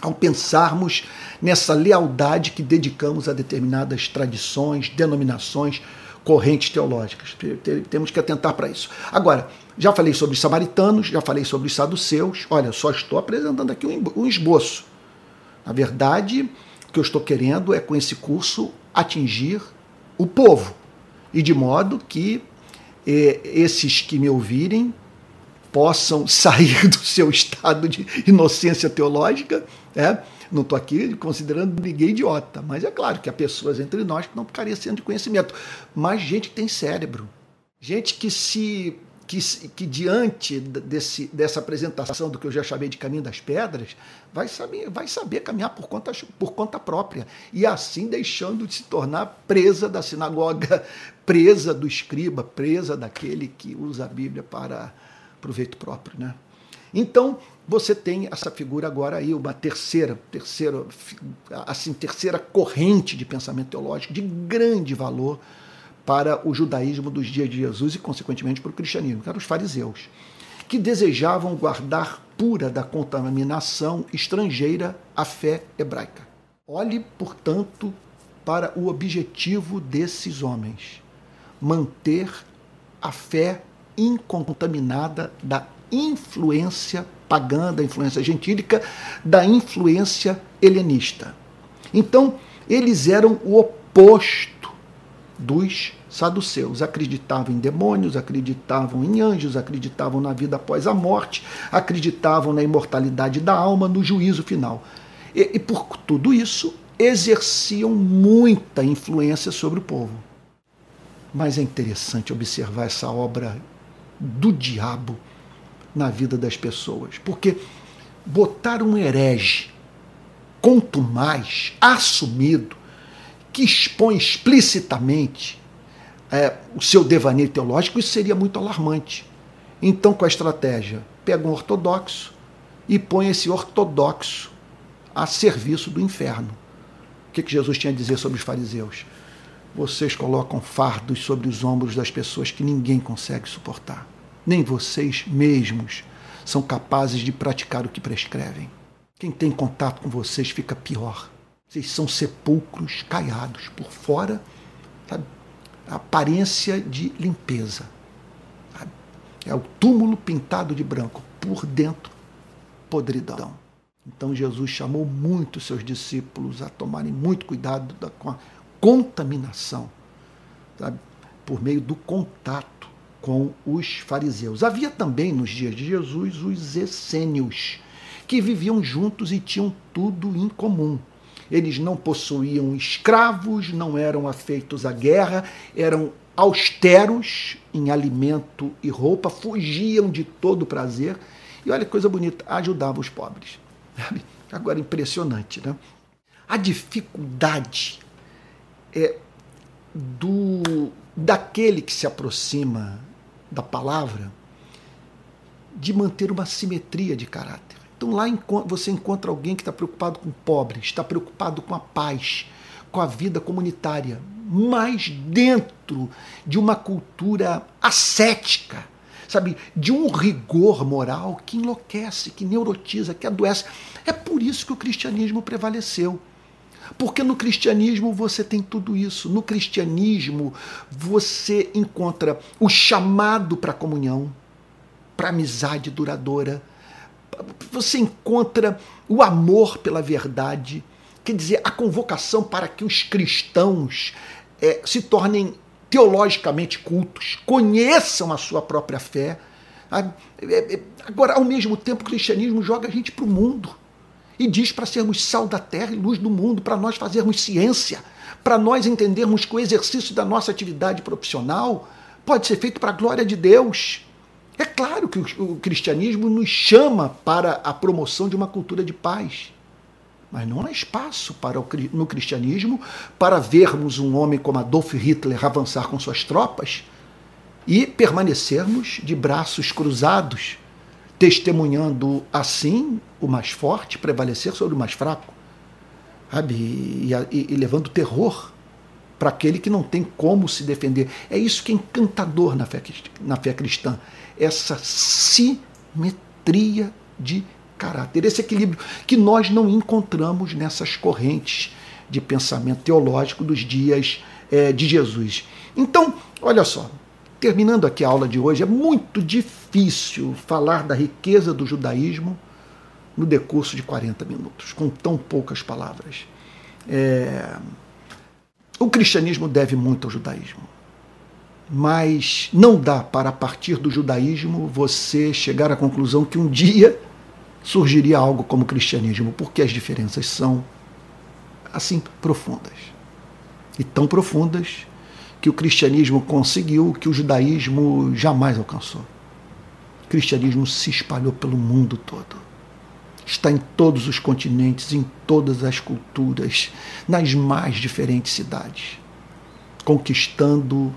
ao pensarmos nessa lealdade que dedicamos a determinadas tradições, denominações, correntes teológicas. Temos que atentar para isso. Agora, já falei sobre os samaritanos, já falei sobre os saduceus. Olha, só estou apresentando aqui um esboço. Na verdade, o que eu estou querendo é, com esse curso, atingir o povo. E de modo que eh, esses que me ouvirem possam *laughs* sair do seu estado de inocência teológica, né? Não estou aqui considerando ninguém idiota, mas é claro que há pessoas entre nós que não carecendo de conhecimento. Mas gente que tem cérebro, gente que se que, que, diante desse, dessa apresentação do que eu já chamei de caminho das pedras, vai saber, vai saber caminhar por conta, por conta própria. E assim deixando de se tornar presa da sinagoga, *laughs* presa do escriba, presa daquele que usa a Bíblia para proveito próprio. Né? Então, você tem essa figura agora aí, uma terceira, terceira, assim, terceira corrente de pensamento teológico de grande valor para o judaísmo dos dias de Jesus e, consequentemente, para o cristianismo, que eram os fariseus, que desejavam guardar pura da contaminação estrangeira a fé hebraica. Olhe, portanto, para o objetivo desses homens: manter a fé incontaminada da influência pagã, da influência gentílica, da influência helenista. Então, eles eram o oposto dos saduceus. Acreditavam em demônios, acreditavam em anjos, acreditavam na vida após a morte, acreditavam na imortalidade da alma, no juízo final. E, e por tudo isso, exerciam muita influência sobre o povo. Mas é interessante observar essa obra do diabo na vida das pessoas. Porque botar um herege quanto mais assumido, que expõe explicitamente é, o seu devaneio teológico, isso seria muito alarmante. Então, com a estratégia, pega um ortodoxo e põe esse ortodoxo a serviço do inferno. O que, que Jesus tinha a dizer sobre os fariseus? Vocês colocam fardos sobre os ombros das pessoas que ninguém consegue suportar. Nem vocês mesmos são capazes de praticar o que prescrevem. Quem tem contato com vocês fica pior. Vocês são sepulcros caiados por fora, sabe? a aparência de limpeza. Sabe? É o túmulo pintado de branco, por dentro, podridão. Então Jesus chamou muito seus discípulos a tomarem muito cuidado com a contaminação, sabe? por meio do contato com os fariseus. Havia também nos dias de Jesus os essênios, que viviam juntos e tinham tudo em comum. Eles não possuíam escravos, não eram afeitos à guerra, eram austeros em alimento e roupa, fugiam de todo prazer. E olha que coisa bonita, ajudavam os pobres. Agora, impressionante, né? A dificuldade é do daquele que se aproxima da palavra de manter uma simetria de caráter. Então lá você encontra alguém que está preocupado com o pobre, está preocupado com a paz, com a vida comunitária, mas dentro de uma cultura ascética, sabe, de um rigor moral que enlouquece, que neurotiza, que adoece. É por isso que o cristianismo prevaleceu. Porque no cristianismo você tem tudo isso. No cristianismo você encontra o chamado para comunhão, para amizade duradoura. Você encontra o amor pela verdade, quer dizer, a convocação para que os cristãos é, se tornem teologicamente cultos, conheçam a sua própria fé. É, é, agora, ao mesmo tempo, o cristianismo joga a gente para o mundo e diz para sermos sal da terra e luz do mundo, para nós fazermos ciência, para nós entendermos que o exercício da nossa atividade profissional pode ser feito para a glória de Deus. É claro que o cristianismo nos chama para a promoção de uma cultura de paz. Mas não há espaço para o, no cristianismo para vermos um homem como Adolf Hitler avançar com suas tropas e permanecermos de braços cruzados testemunhando assim o mais forte prevalecer sobre o mais fraco, sabe? E, e, e levando terror para aquele que não tem como se defender. É isso que é encantador na fé, na fé cristã, essa simetria de caráter, esse equilíbrio que nós não encontramos nessas correntes de pensamento teológico dos dias é, de Jesus. Então, olha só, terminando aqui a aula de hoje, é muito difícil falar da riqueza do judaísmo no decurso de 40 minutos, com tão poucas palavras. É... O cristianismo deve muito ao judaísmo, mas não dá para, a partir do judaísmo, você chegar à conclusão que um dia surgiria algo como o cristianismo, porque as diferenças são assim profundas. E tão profundas que o cristianismo conseguiu, que o judaísmo jamais alcançou. O cristianismo se espalhou pelo mundo todo. Está em todos os continentes, em todas as culturas, nas mais diferentes cidades, conquistando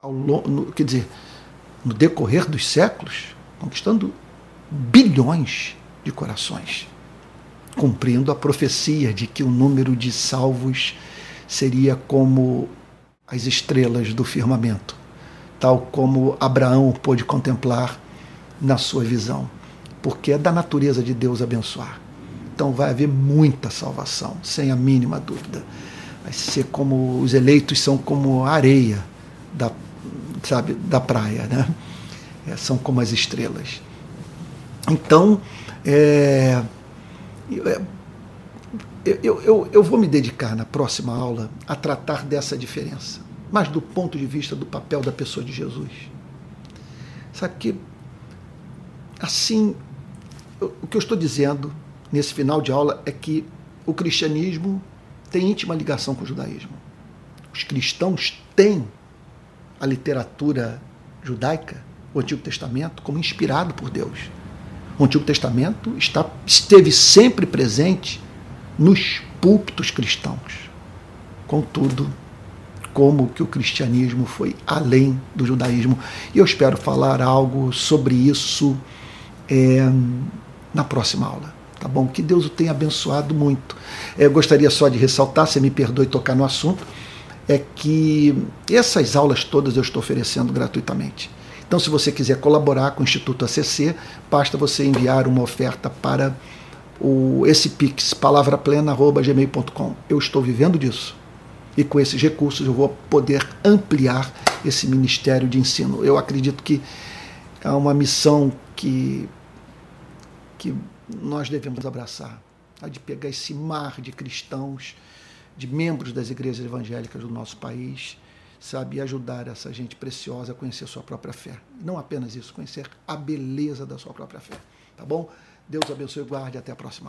ao longo, quer dizer, no decorrer dos séculos, conquistando bilhões de corações, cumprindo a profecia de que o número de salvos seria como as estrelas do firmamento, tal como Abraão pôde contemplar na sua visão, porque é da natureza de Deus abençoar. Então vai haver muita salvação, sem a mínima dúvida. Vai ser como os eleitos são como a areia da, sabe, da praia, né? É, são como as estrelas. Então, é, é eu, eu, eu vou me dedicar na próxima aula a tratar dessa diferença, mas do ponto de vista do papel da pessoa de Jesus. Sabe que, assim, o que eu estou dizendo nesse final de aula é que o cristianismo tem íntima ligação com o judaísmo. Os cristãos têm a literatura judaica, o Antigo Testamento, como inspirado por Deus. O Antigo Testamento está, esteve sempre presente nos púlpitos cristãos. Contudo, como que o cristianismo foi além do judaísmo. E eu espero falar algo sobre isso é, na próxima aula. Tá bom? Que Deus o tenha abençoado muito. É, eu gostaria só de ressaltar, se me perdoe tocar no assunto, é que essas aulas todas eu estou oferecendo gratuitamente. Então, se você quiser colaborar com o Instituto ACC, basta você enviar uma oferta para o, esse pix, palavraplena.gmail.com. Eu estou vivendo disso. E com esses recursos eu vou poder ampliar esse ministério de ensino. Eu acredito que é uma missão que, que nós devemos abraçar, a de pegar esse mar de cristãos, de membros das igrejas evangélicas do nosso país sabe, ajudar essa gente preciosa a conhecer sua própria fé. Não apenas isso, conhecer a beleza da sua própria fé. Tá bom? Deus abençoe e guarde. Até a próxima.